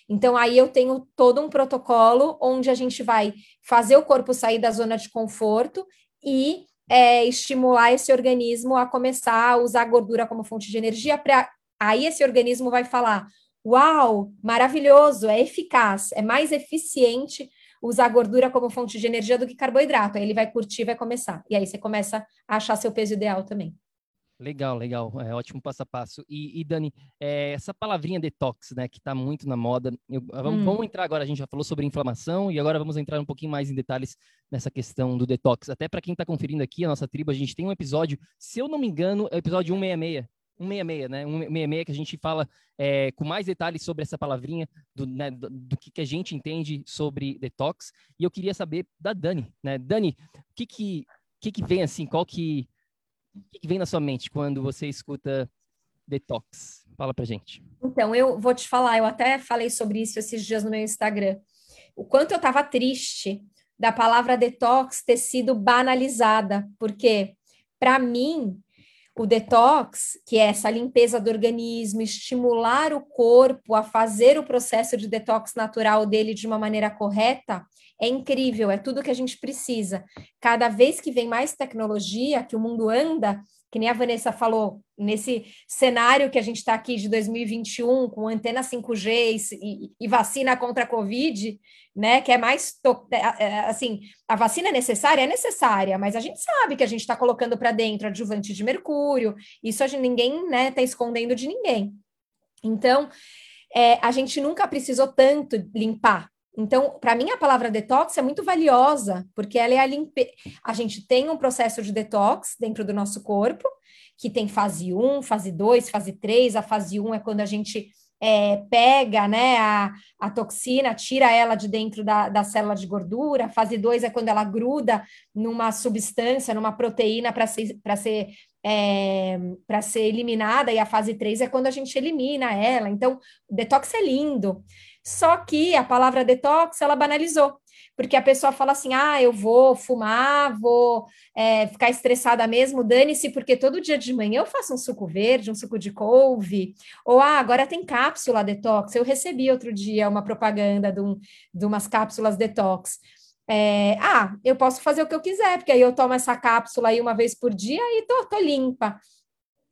Então, aí eu tenho todo um protocolo onde a gente vai fazer o corpo sair da zona de conforto e é, estimular esse organismo a começar a usar a gordura como fonte de energia, aí esse organismo vai falar: Uau, maravilhoso, é eficaz, é mais eficiente usar gordura como fonte de energia do que carboidrato. Aí ele vai curtir, vai começar. E aí você começa a achar seu peso ideal também. Legal, legal. É ótimo passo a passo. E, e Dani, é, essa palavrinha detox, né, que está muito na moda. Eu, vamos, hum. vamos, entrar agora, a gente já falou sobre inflamação e agora vamos entrar um pouquinho mais em detalhes nessa questão do detox. Até para quem está conferindo aqui a nossa tribo, a gente tem um episódio, se eu não me engano, é o episódio 166. 166, né? 166 que a gente fala é, com mais detalhes sobre essa palavrinha, do, né, do, do que, que, a gente entende sobre detox. E eu queria saber da Dani, né? Dani, o que que, que, que vem assim, qual que o que vem na sua mente quando você escuta detox? Fala pra gente. Então, eu vou te falar, eu até falei sobre isso esses dias no meu Instagram. O quanto eu estava triste da palavra detox ter sido banalizada, porque para mim o detox, que é essa limpeza do organismo, estimular o corpo a fazer o processo de detox natural dele de uma maneira correta, é incrível, é tudo que a gente precisa. Cada vez que vem mais tecnologia, que o mundo anda, que nem a Vanessa falou, nesse cenário que a gente está aqui de 2021, com antena 5G e, e, vacina contra a Covid, né? Que é mais é, é, assim, a vacina é necessária? É necessária, mas a gente sabe que a gente está colocando para dentro adjuvante de mercúrio, isso a gente, ninguém está né, tá escondendo de ninguém. Então, é, a gente nunca precisou tanto limpar então, para mim, a palavra detox é muito valiosa, porque ela é a limpe... A gente tem um processo de detox dentro do nosso corpo, que tem fase 1, fase 2, fase 3. A fase 1 é quando a gente é, pega né, a, a toxina, tira ela de dentro da, da célula de gordura. A fase 2 é quando ela gruda numa substância, numa proteína para ser, ser, é, ser eliminada, e a fase 3 é quando a gente elimina ela. Então, o detox é lindo. Só que a palavra detox ela banalizou, porque a pessoa fala assim: ah, eu vou fumar, vou é, ficar estressada mesmo, dane-se, porque todo dia de manhã eu faço um suco verde, um suco de couve, ou ah, agora tem cápsula detox. Eu recebi outro dia uma propaganda de, um, de umas cápsulas detox. É, ah, eu posso fazer o que eu quiser, porque aí eu tomo essa cápsula aí uma vez por dia e tô, tô limpa.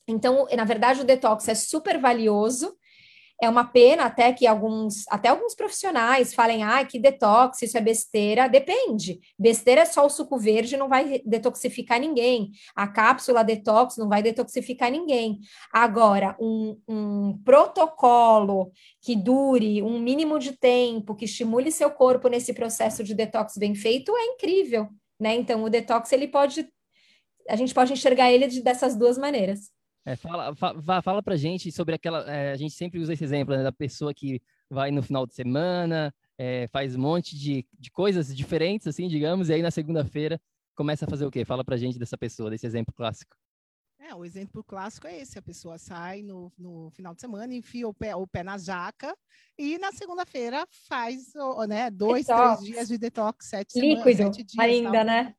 Então, na verdade, o detox é super valioso, é uma pena até que alguns, até alguns profissionais falem, ah, que detox, isso é besteira. Depende. Besteira é só o suco verde, não vai detoxificar ninguém. A cápsula detox não vai detoxificar ninguém. Agora, um, um protocolo que dure um mínimo de tempo, que estimule seu corpo nesse processo de detox bem feito, é incrível, né? Então, o detox, ele pode, a gente pode enxergar ele de, dessas duas maneiras. É, fala, fa, fala pra gente sobre aquela. É, a gente sempre usa esse exemplo né, da pessoa que vai no final de semana, é, faz um monte de, de coisas diferentes, assim, digamos, e aí na segunda-feira começa a fazer o quê? Fala pra gente dessa pessoa, desse exemplo clássico. É, o exemplo clássico é esse: a pessoa sai no, no final de semana, enfia o pé, o pé na jaca e na segunda-feira faz né, dois, detox. três dias de detox, sete Líquido semanas, sete dias. Ainda, tal. né?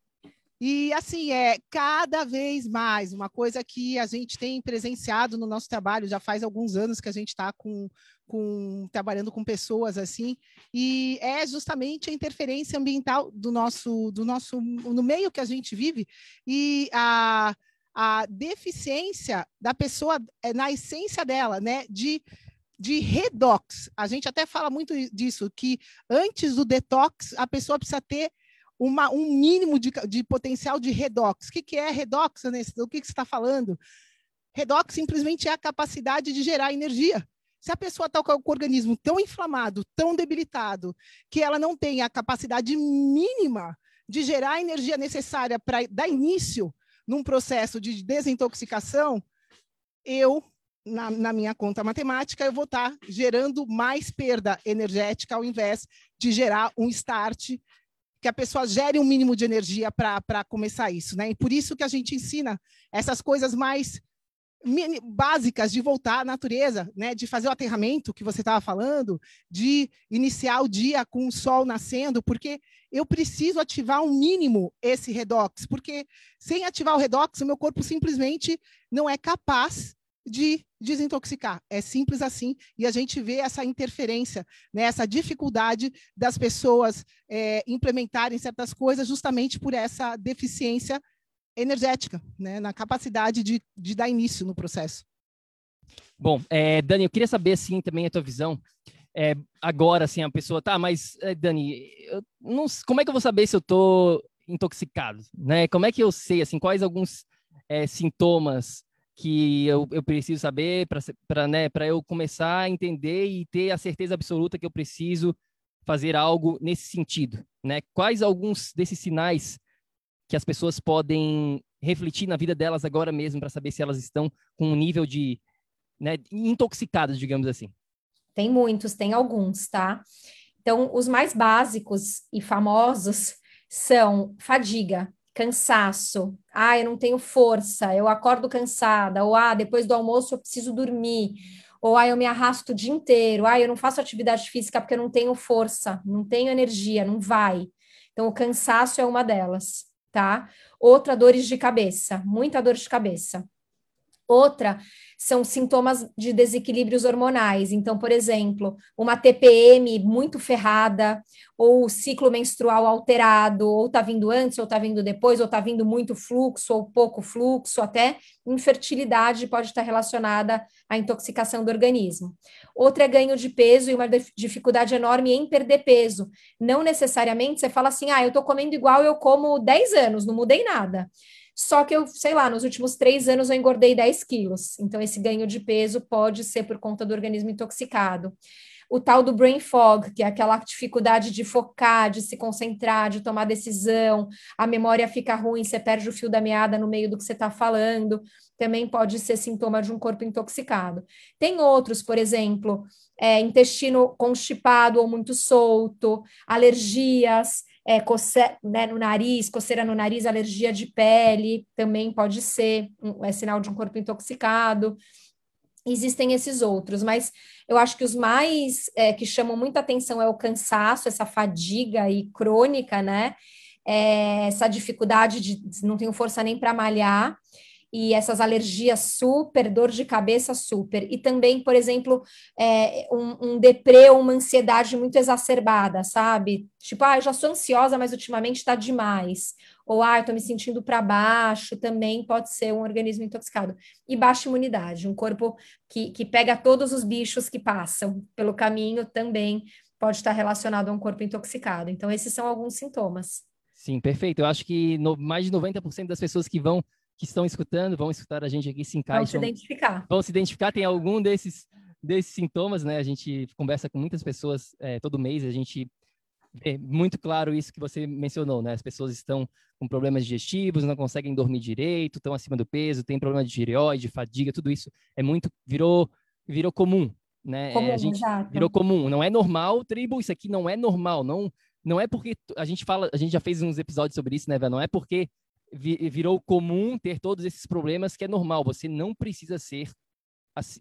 E assim, é cada vez mais uma coisa que a gente tem presenciado no nosso trabalho, já faz alguns anos que a gente está com, com, trabalhando com pessoas assim, e é justamente a interferência ambiental do nosso, do nosso no meio que a gente vive e a, a deficiência da pessoa é, na essência dela, né? De de redox. A gente até fala muito disso, que antes do detox, a pessoa precisa ter uma, um mínimo de, de potencial de redox. O que, que é redox? O que, que você está falando? Redox simplesmente é a capacidade de gerar energia. Se a pessoa está com o organismo tão inflamado, tão debilitado, que ela não tem a capacidade mínima de gerar a energia necessária para dar início num processo de desintoxicação, eu, na, na, minha conta matemática, eu vou estar tá gerando mais perda energética ao invés de gerar um start que a pessoa gere um mínimo de energia para começar isso, né? E por isso que a gente ensina essas coisas mais básicas de voltar à natureza, né? De fazer o aterramento que você estava falando, de iniciar o dia com o sol nascendo, porque eu preciso ativar um mínimo esse redox, porque sem ativar o redox, o meu corpo simplesmente não é capaz de desintoxicar. É simples assim, e a gente vê essa interferência, né, essa dificuldade das pessoas é, implementarem certas coisas justamente por essa deficiência energética, né, na capacidade de, de dar início no processo. Bom, é, Dani, eu queria saber assim também a tua visão. É, agora, assim, a pessoa, tá, mas Dani, não, como é que eu vou saber se eu estou intoxicado, né? Como é que eu sei, assim, quais alguns é, sintomas que eu, eu preciso saber para né, eu começar a entender e ter a certeza absoluta que eu preciso fazer algo nesse sentido, né? Quais alguns desses sinais que as pessoas podem refletir na vida delas agora mesmo para saber se elas estão com um nível de né, intoxicadas, digamos assim? Tem muitos, tem alguns, tá? Então, os mais básicos e famosos são fadiga, cansaço, ah, eu não tenho força, eu acordo cansada, ou ah, depois do almoço eu preciso dormir, ou ah, eu me arrasto o dia inteiro, ah, eu não faço atividade física porque eu não tenho força, não tenho energia, não vai. Então, o cansaço é uma delas, tá? Outra, dores de cabeça, muita dor de cabeça. Outra são sintomas de desequilíbrios hormonais. Então, por exemplo, uma TPM muito ferrada, ou ciclo menstrual alterado, ou tá vindo antes, ou tá vindo depois, ou tá vindo muito fluxo, ou pouco fluxo, até infertilidade pode estar relacionada à intoxicação do organismo. Outra é ganho de peso e uma dificuldade enorme em perder peso. Não necessariamente você fala assim, ah, eu tô comendo igual eu como 10 anos, não mudei nada. Só que eu, sei lá, nos últimos três anos eu engordei 10 quilos. Então, esse ganho de peso pode ser por conta do organismo intoxicado. O tal do brain fog, que é aquela dificuldade de focar, de se concentrar, de tomar decisão, a memória fica ruim, você perde o fio da meada no meio do que você está falando, também pode ser sintoma de um corpo intoxicado. Tem outros, por exemplo, é, intestino constipado ou muito solto, alergias, é, coce, né, no nariz, coceira no nariz, alergia de pele, também pode ser um, é sinal de um corpo intoxicado. Existem esses outros, mas eu acho que os mais é, que chamam muita atenção é o cansaço, essa fadiga e crônica, né? É, essa dificuldade de não tenho força nem para malhar e essas alergias super, dor de cabeça super, e também, por exemplo, é, um, um deprê ou uma ansiedade muito exacerbada, sabe? Tipo, ah, eu já sou ansiosa, mas ultimamente está demais. Ou, ah, estou me sentindo para baixo, também pode ser um organismo intoxicado. E baixa imunidade, um corpo que, que pega todos os bichos que passam pelo caminho também pode estar relacionado a um corpo intoxicado. Então, esses são alguns sintomas. Sim, perfeito. Eu acho que no, mais de 90% das pessoas que vão que estão escutando, vão escutar a gente aqui, se encaixam. Vão se identificar. Vão se identificar, tem algum desses, desses sintomas, né? A gente conversa com muitas pessoas é, todo mês, a gente vê muito claro isso que você mencionou, né? As pessoas estão com problemas digestivos, não conseguem dormir direito, estão acima do peso, tem problema de tireoide, fadiga, tudo isso é muito, virou, virou comum, né? Comum, a gente exato. virou comum, não é normal, tribo, isso aqui não é normal, não não é porque a gente fala, a gente já fez uns episódios sobre isso, né, Vé? Não é porque virou comum ter todos esses problemas que é normal. Você não precisa ser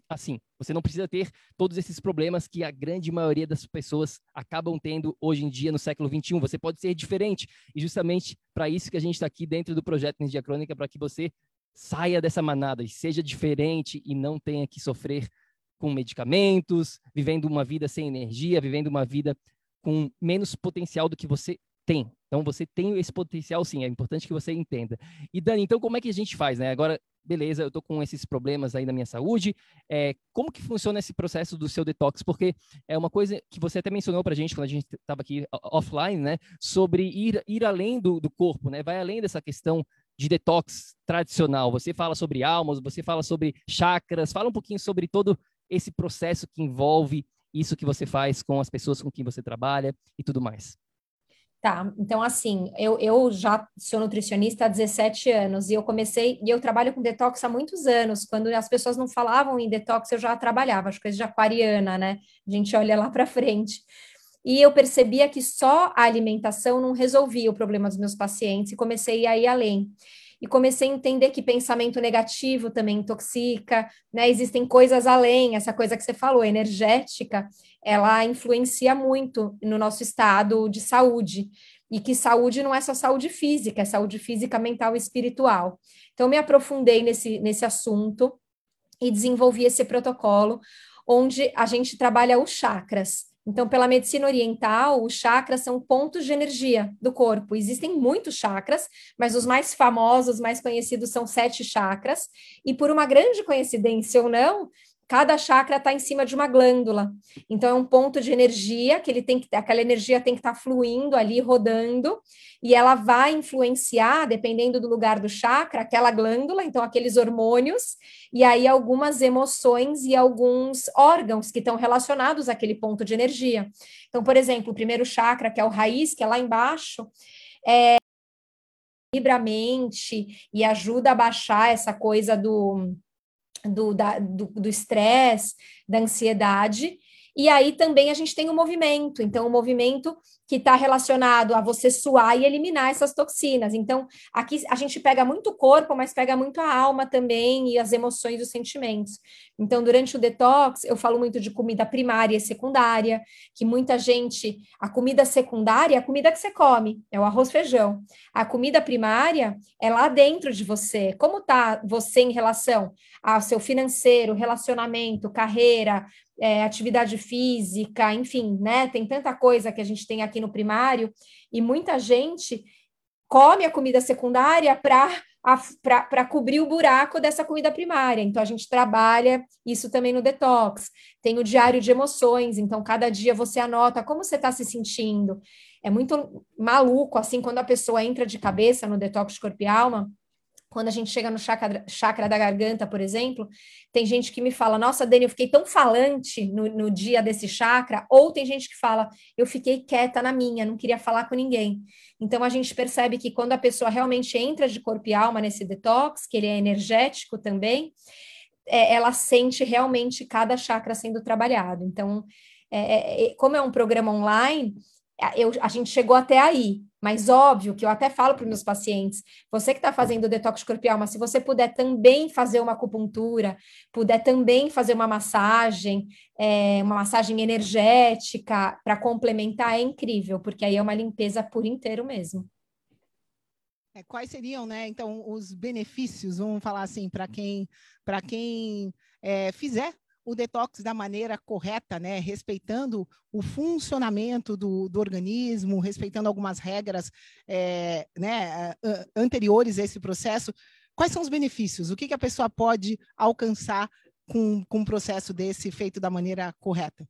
assim. Você não precisa ter todos esses problemas que a grande maioria das pessoas acabam tendo hoje em dia no século 21. Você pode ser diferente. E justamente para isso que a gente está aqui dentro do projeto Energia Crônica, para que você saia dessa manada e seja diferente e não tenha que sofrer com medicamentos, vivendo uma vida sem energia, vivendo uma vida com menos potencial do que você tem. Então você tem esse potencial, sim, é importante que você entenda. E Dani, então como é que a gente faz, né? Agora, beleza, eu estou com esses problemas aí na minha saúde. É, como que funciona esse processo do seu detox? Porque é uma coisa que você até mencionou para a gente quando a gente estava aqui offline, né? Sobre ir, ir além do, do corpo, né? Vai além dessa questão de detox tradicional. Você fala sobre almas, você fala sobre chakras, fala um pouquinho sobre todo esse processo que envolve isso que você faz com as pessoas com quem você trabalha e tudo mais. Tá, então assim, eu, eu já sou nutricionista há 17 anos e eu comecei, e eu trabalho com detox há muitos anos. Quando as pessoas não falavam em detox, eu já trabalhava, acho que coisa de aquariana, né? A gente olha lá para frente. E eu percebia que só a alimentação não resolvia o problema dos meus pacientes e comecei a ir além e comecei a entender que pensamento negativo também intoxica, né? Existem coisas além, essa coisa que você falou, energética, ela influencia muito no nosso estado de saúde. E que saúde não é só saúde física, é saúde física, mental e espiritual. Então, me aprofundei nesse, nesse assunto e desenvolvi esse protocolo, onde a gente trabalha os chakras. Então, pela medicina oriental, os chakras são pontos de energia do corpo. Existem muitos chakras, mas os mais famosos, mais conhecidos são sete chakras. E por uma grande coincidência ou não, cada chakra está em cima de uma glândula. Então, é um ponto de energia que ele tem que aquela energia tem que estar tá fluindo ali, rodando, e ela vai influenciar, dependendo do lugar do chakra, aquela glândula, então aqueles hormônios, e aí algumas emoções e alguns órgãos que estão relacionados àquele ponto de energia. Então, por exemplo, o primeiro chakra, que é o raiz, que é lá embaixo, é vibra a mente e ajuda a baixar essa coisa do do estresse, do, da ansiedade. E aí também a gente tem o movimento. Então, o movimento que está relacionado a você suar e eliminar essas toxinas. Então, aqui a gente pega muito o corpo, mas pega muito a alma também e as emoções e os sentimentos. Então, durante o detox, eu falo muito de comida primária e secundária, que muita gente, a comida secundária é a comida que você come, é o arroz feijão. A comida primária é lá dentro de você. Como tá você em relação ao seu financeiro, relacionamento, carreira, é, atividade física, enfim, né? Tem tanta coisa que a gente tem aqui no primário, e muita gente come a comida secundária para cobrir o buraco dessa comida primária. Então, a gente trabalha isso também no detox. Tem o diário de emoções, então, cada dia você anota como você está se sentindo. É muito maluco, assim, quando a pessoa entra de cabeça no detox corpo e alma, quando a gente chega no chakra, chakra da garganta, por exemplo, tem gente que me fala, nossa, Dani, eu fiquei tão falante no, no dia desse chakra, ou tem gente que fala, eu fiquei quieta na minha, não queria falar com ninguém. Então a gente percebe que quando a pessoa realmente entra de corpo e alma nesse detox, que ele é energético também, é, ela sente realmente cada chakra sendo trabalhado. Então, é, é, como é um programa online, eu, a gente chegou até aí, mas óbvio que eu até falo para os meus pacientes, você que está fazendo o detox corporal, mas se você puder também fazer uma acupuntura, puder também fazer uma massagem, é, uma massagem energética para complementar, é incrível, porque aí é uma limpeza por inteiro mesmo. É, quais seriam, né, então, os benefícios, vamos falar assim, para quem, quem é, fizer o detox da maneira correta, né? Respeitando o funcionamento do, do organismo, respeitando algumas regras é, né, anteriores a esse processo. Quais são os benefícios? O que, que a pessoa pode alcançar com, com um processo desse feito da maneira correta?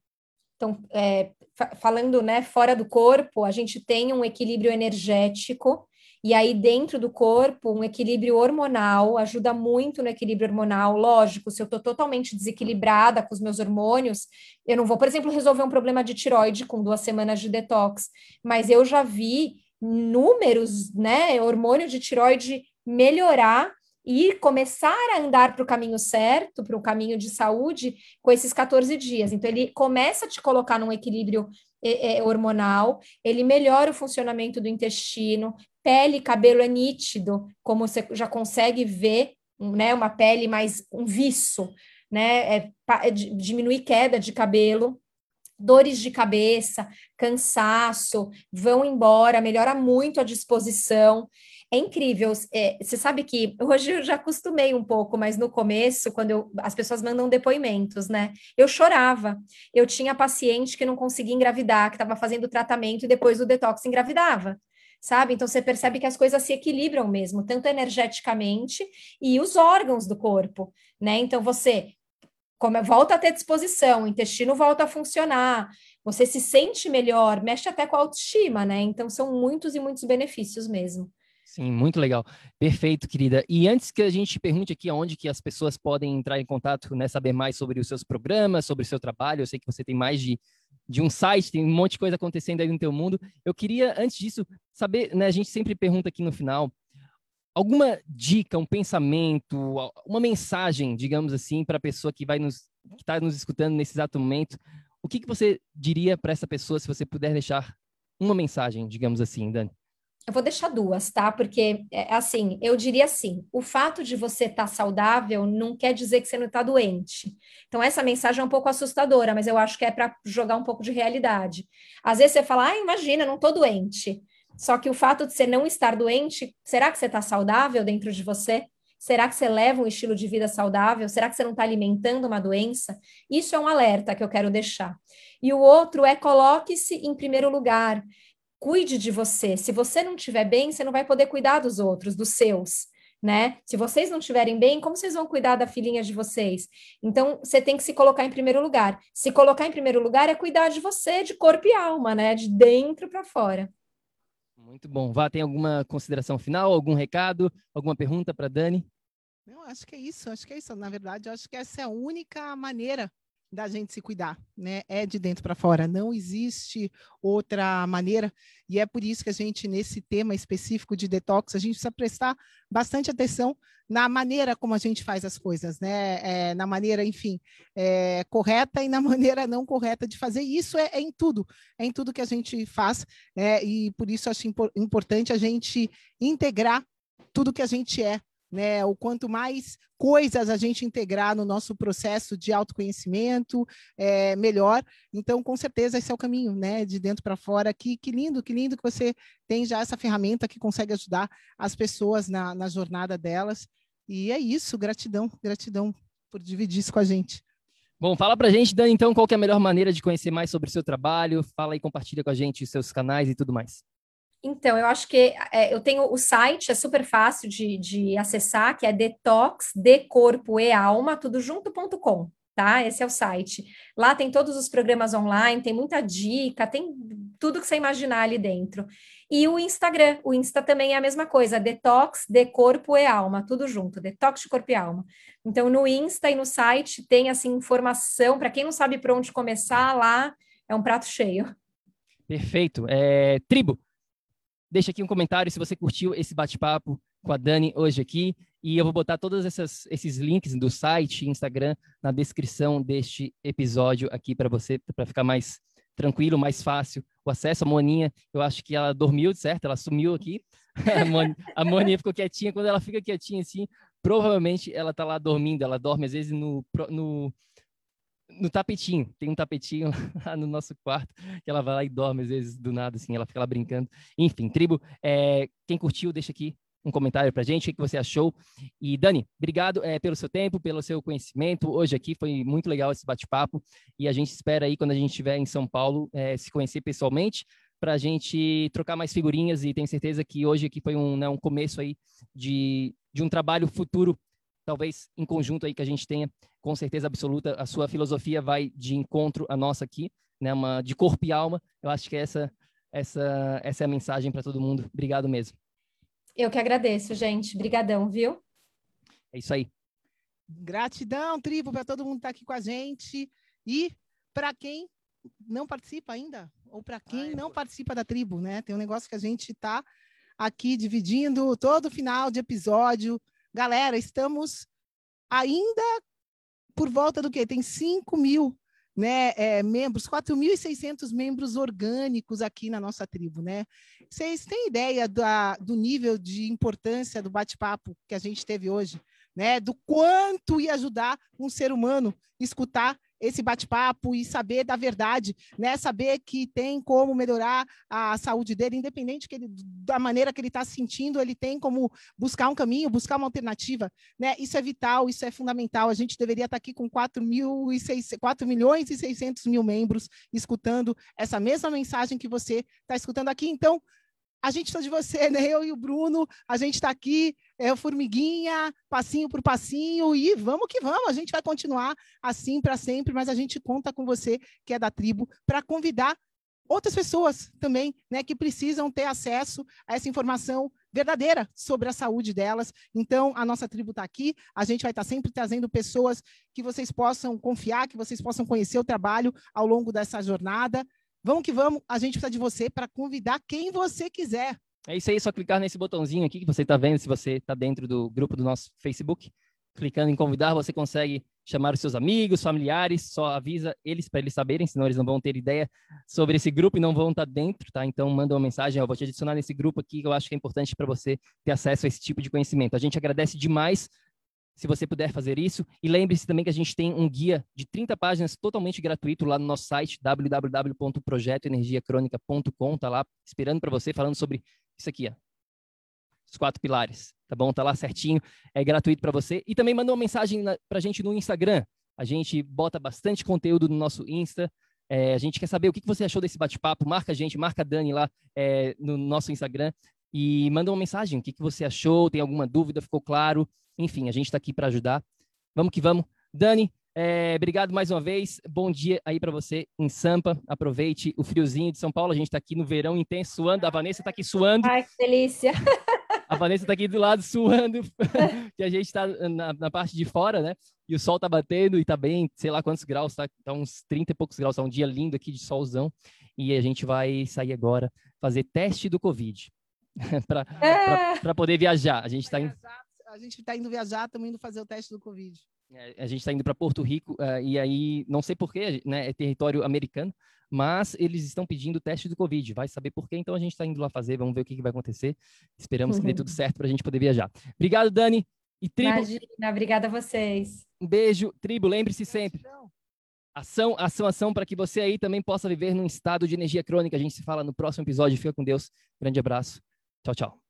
Então, é, falando né, fora do corpo, a gente tem um equilíbrio energético e aí, dentro do corpo, um equilíbrio hormonal ajuda muito no equilíbrio hormonal. Lógico, se eu estou totalmente desequilibrada com os meus hormônios, eu não vou, por exemplo, resolver um problema de tiroide com duas semanas de detox. Mas eu já vi números, né? Hormônio de tiroide melhorar e começar a andar para o caminho certo, para o caminho de saúde, com esses 14 dias. Então, ele começa a te colocar num equilíbrio é, é, hormonal, ele melhora o funcionamento do intestino, pele cabelo é nítido, como você já consegue ver, né, uma pele mais um viço, né, é, é, diminuir queda de cabelo, dores de cabeça, cansaço, vão embora, melhora muito a disposição. É incrível. É, você sabe que hoje eu já acostumei um pouco, mas no começo, quando eu, as pessoas mandam depoimentos, né? Eu chorava. Eu tinha paciente que não conseguia engravidar, que estava fazendo tratamento e depois do detox engravidava sabe? Então você percebe que as coisas se equilibram mesmo, tanto energeticamente e os órgãos do corpo, né? Então você como, volta a ter disposição, o intestino volta a funcionar, você se sente melhor, mexe até com a autoestima, né? Então são muitos e muitos benefícios mesmo. Sim, muito legal. Perfeito, querida. E antes que a gente pergunte aqui aonde que as pessoas podem entrar em contato, né, saber mais sobre os seus programas, sobre o seu trabalho, eu sei que você tem mais de de um site, tem um monte de coisa acontecendo aí no teu mundo. Eu queria, antes disso, saber, né, a gente sempre pergunta aqui no final, alguma dica, um pensamento, uma mensagem, digamos assim, para a pessoa que vai nos que está nos escutando nesse exato momento. O que, que você diria para essa pessoa se você puder deixar uma mensagem, digamos assim, Dani? Eu vou deixar duas, tá? Porque, é, assim, eu diria assim: o fato de você estar tá saudável não quer dizer que você não está doente. Então, essa mensagem é um pouco assustadora, mas eu acho que é para jogar um pouco de realidade. Às vezes você fala, ah, imagina, não estou doente. Só que o fato de você não estar doente, será que você está saudável dentro de você? Será que você leva um estilo de vida saudável? Será que você não está alimentando uma doença? Isso é um alerta que eu quero deixar. E o outro é coloque-se em primeiro lugar cuide de você. Se você não estiver bem, você não vai poder cuidar dos outros, dos seus, né? Se vocês não estiverem bem, como vocês vão cuidar da filhinha de vocês? Então, você tem que se colocar em primeiro lugar. Se colocar em primeiro lugar é cuidar de você, de corpo e alma, né? De dentro para fora. Muito bom. Vá, tem alguma consideração final, algum recado, alguma pergunta para Dani? Não, acho que é isso, acho que é isso. Na verdade, acho que essa é a única maneira da gente se cuidar, né? É de dentro para fora, não existe outra maneira, e é por isso que a gente, nesse tema específico de detox, a gente precisa prestar bastante atenção na maneira como a gente faz as coisas, né? É, na maneira, enfim, é, correta e na maneira não correta de fazer. Isso é, é em tudo, é em tudo que a gente faz, é, e por isso acho importante a gente integrar tudo que a gente é né? O quanto mais coisas a gente integrar no nosso processo de autoconhecimento, é, melhor. Então, com certeza, esse é o caminho, né? De dentro para fora. Que, que lindo, que lindo que você tem já essa ferramenta que consegue ajudar as pessoas na, na jornada delas. E é isso, gratidão, gratidão por dividir isso com a gente. Bom, fala pra gente, Dani, então, qual é a melhor maneira de conhecer mais sobre o seu trabalho? Fala e compartilha com a gente os seus canais e tudo mais. Então, eu acho que é, eu tenho o site, é super fácil de, de acessar, que é detox e alma, tudo junto.com, tá? Esse é o site. Lá tem todos os programas online, tem muita dica, tem tudo que você imaginar ali dentro. E o Instagram, o Insta também é a mesma coisa, detox de corpo e alma, tudo junto, detox de corpo e alma. Então, no Insta e no site tem assim informação, para quem não sabe por onde começar, lá é um prato cheio. Perfeito. É, tribo, Deixa aqui um comentário se você curtiu esse bate-papo com a Dani hoje aqui. E eu vou botar todos essas, esses links do site e Instagram na descrição deste episódio aqui para você, para ficar mais tranquilo, mais fácil o acesso. A Moninha, eu acho que ela dormiu, certo? Ela sumiu aqui. A Moninha ficou quietinha. Quando ela fica quietinha assim, provavelmente ela está lá dormindo. Ela dorme às vezes no, no no tapetinho. Tem um tapetinho lá no nosso quarto que ela vai lá e dorme, às vezes, do nada, assim, ela fica lá brincando. Enfim, tribo, é, quem curtiu, deixa aqui um comentário pra gente, o que você achou. E Dani, obrigado é, pelo seu tempo, pelo seu conhecimento. Hoje aqui foi muito legal esse bate-papo e a gente espera aí, quando a gente estiver em São Paulo, é, se conhecer pessoalmente para a gente trocar mais figurinhas e tenho certeza que hoje aqui foi um, né, um começo aí de, de um trabalho futuro talvez em conjunto aí que a gente tenha, com certeza absoluta, a sua filosofia vai de encontro à nossa aqui, né, uma de corpo e alma. Eu acho que essa essa essa é a mensagem para todo mundo. Obrigado mesmo. Eu que agradeço, gente. Brigadão, viu? É isso aí. Gratidão, tribo, para todo mundo que está aqui com a gente. E para quem não participa ainda, ou para quem é não participa da tribo, né? Tem um negócio que a gente está aqui dividindo todo final de episódio Galera, estamos ainda por volta do quê? Tem 5 mil né, é, membros, 4.600 membros orgânicos aqui na nossa tribo, né? Vocês têm ideia da, do nível de importância do bate-papo que a gente teve hoje, né? Do quanto ia ajudar um ser humano escutar esse bate-papo e saber da verdade, né? Saber que tem como melhorar a saúde dele, independente ele, da maneira que ele está se sentindo, ele tem como buscar um caminho, buscar uma alternativa, né? Isso é vital, isso é fundamental. A gente deveria estar tá aqui com 4, mil e 6, 4 milhões e 600 mil membros escutando essa mesma mensagem que você está escutando aqui. Então, a gente está de você, né? Eu e o Bruno, a gente está aqui, é formiguinha, passinho por passinho, e vamos que vamos, a gente vai continuar assim para sempre, mas a gente conta com você, que é da tribo, para convidar outras pessoas também, né, que precisam ter acesso a essa informação verdadeira sobre a saúde delas. Então, a nossa tribo está aqui, a gente vai estar tá sempre trazendo pessoas que vocês possam confiar, que vocês possam conhecer o trabalho ao longo dessa jornada. Vamos que vamos, a gente precisa de você para convidar quem você quiser. É isso aí, só clicar nesse botãozinho aqui que você está vendo, se você está dentro do grupo do nosso Facebook. Clicando em convidar, você consegue chamar os seus amigos, familiares, só avisa eles para eles saberem, senão eles não vão ter ideia sobre esse grupo e não vão estar tá dentro, tá? Então manda uma mensagem, eu vou te adicionar nesse grupo aqui, que eu acho que é importante para você ter acesso a esse tipo de conhecimento. A gente agradece demais se você puder fazer isso. E lembre-se também que a gente tem um guia de 30 páginas totalmente gratuito lá no nosso site, www.projetoenergiacronica.com, tá lá esperando para você, falando sobre isso aqui, ó. Os quatro pilares, tá bom? Tá lá certinho, é gratuito para você. E também manda uma mensagem para a gente no Instagram. A gente bota bastante conteúdo no nosso Insta. É, a gente quer saber o que você achou desse bate-papo. Marca a gente, marca a Dani lá é, no nosso Instagram e manda uma mensagem. O que você achou? Tem alguma dúvida? Ficou claro? Enfim, a gente está aqui para ajudar. Vamos que vamos. Dani, é, obrigado mais uma vez. Bom dia aí para você em Sampa. Aproveite o friozinho de São Paulo. A gente está aqui no verão intenso, suando. A Vanessa está aqui suando. Ai, que delícia. A Vanessa está aqui do lado suando, que a gente está na, na, parte de fora, né? E o sol está batendo e está bem, sei lá quantos graus, tá, tá uns 30 e poucos graus, tá um dia lindo aqui de solzão. E a gente vai sair agora fazer teste do Covid para é. poder viajar. A gente está indo... A gente está indo viajar, estamos indo fazer o teste do Covid. É, a gente está indo para Porto Rico uh, e aí não sei porquê, né? É território americano, mas eles estão pedindo teste do Covid. Vai saber por quê, então a gente está indo lá fazer, vamos ver o que, que vai acontecer. Esperamos uhum. que dê tudo certo para a gente poder viajar. Obrigado, Dani. E tribo. Imagina, obrigada a vocês. Um beijo, tribo. Lembre-se sempre. Ação, ação, ação, para que você aí também possa viver num estado de energia crônica. A gente se fala no próximo episódio. Fica com Deus. Grande abraço. Tchau. tchau.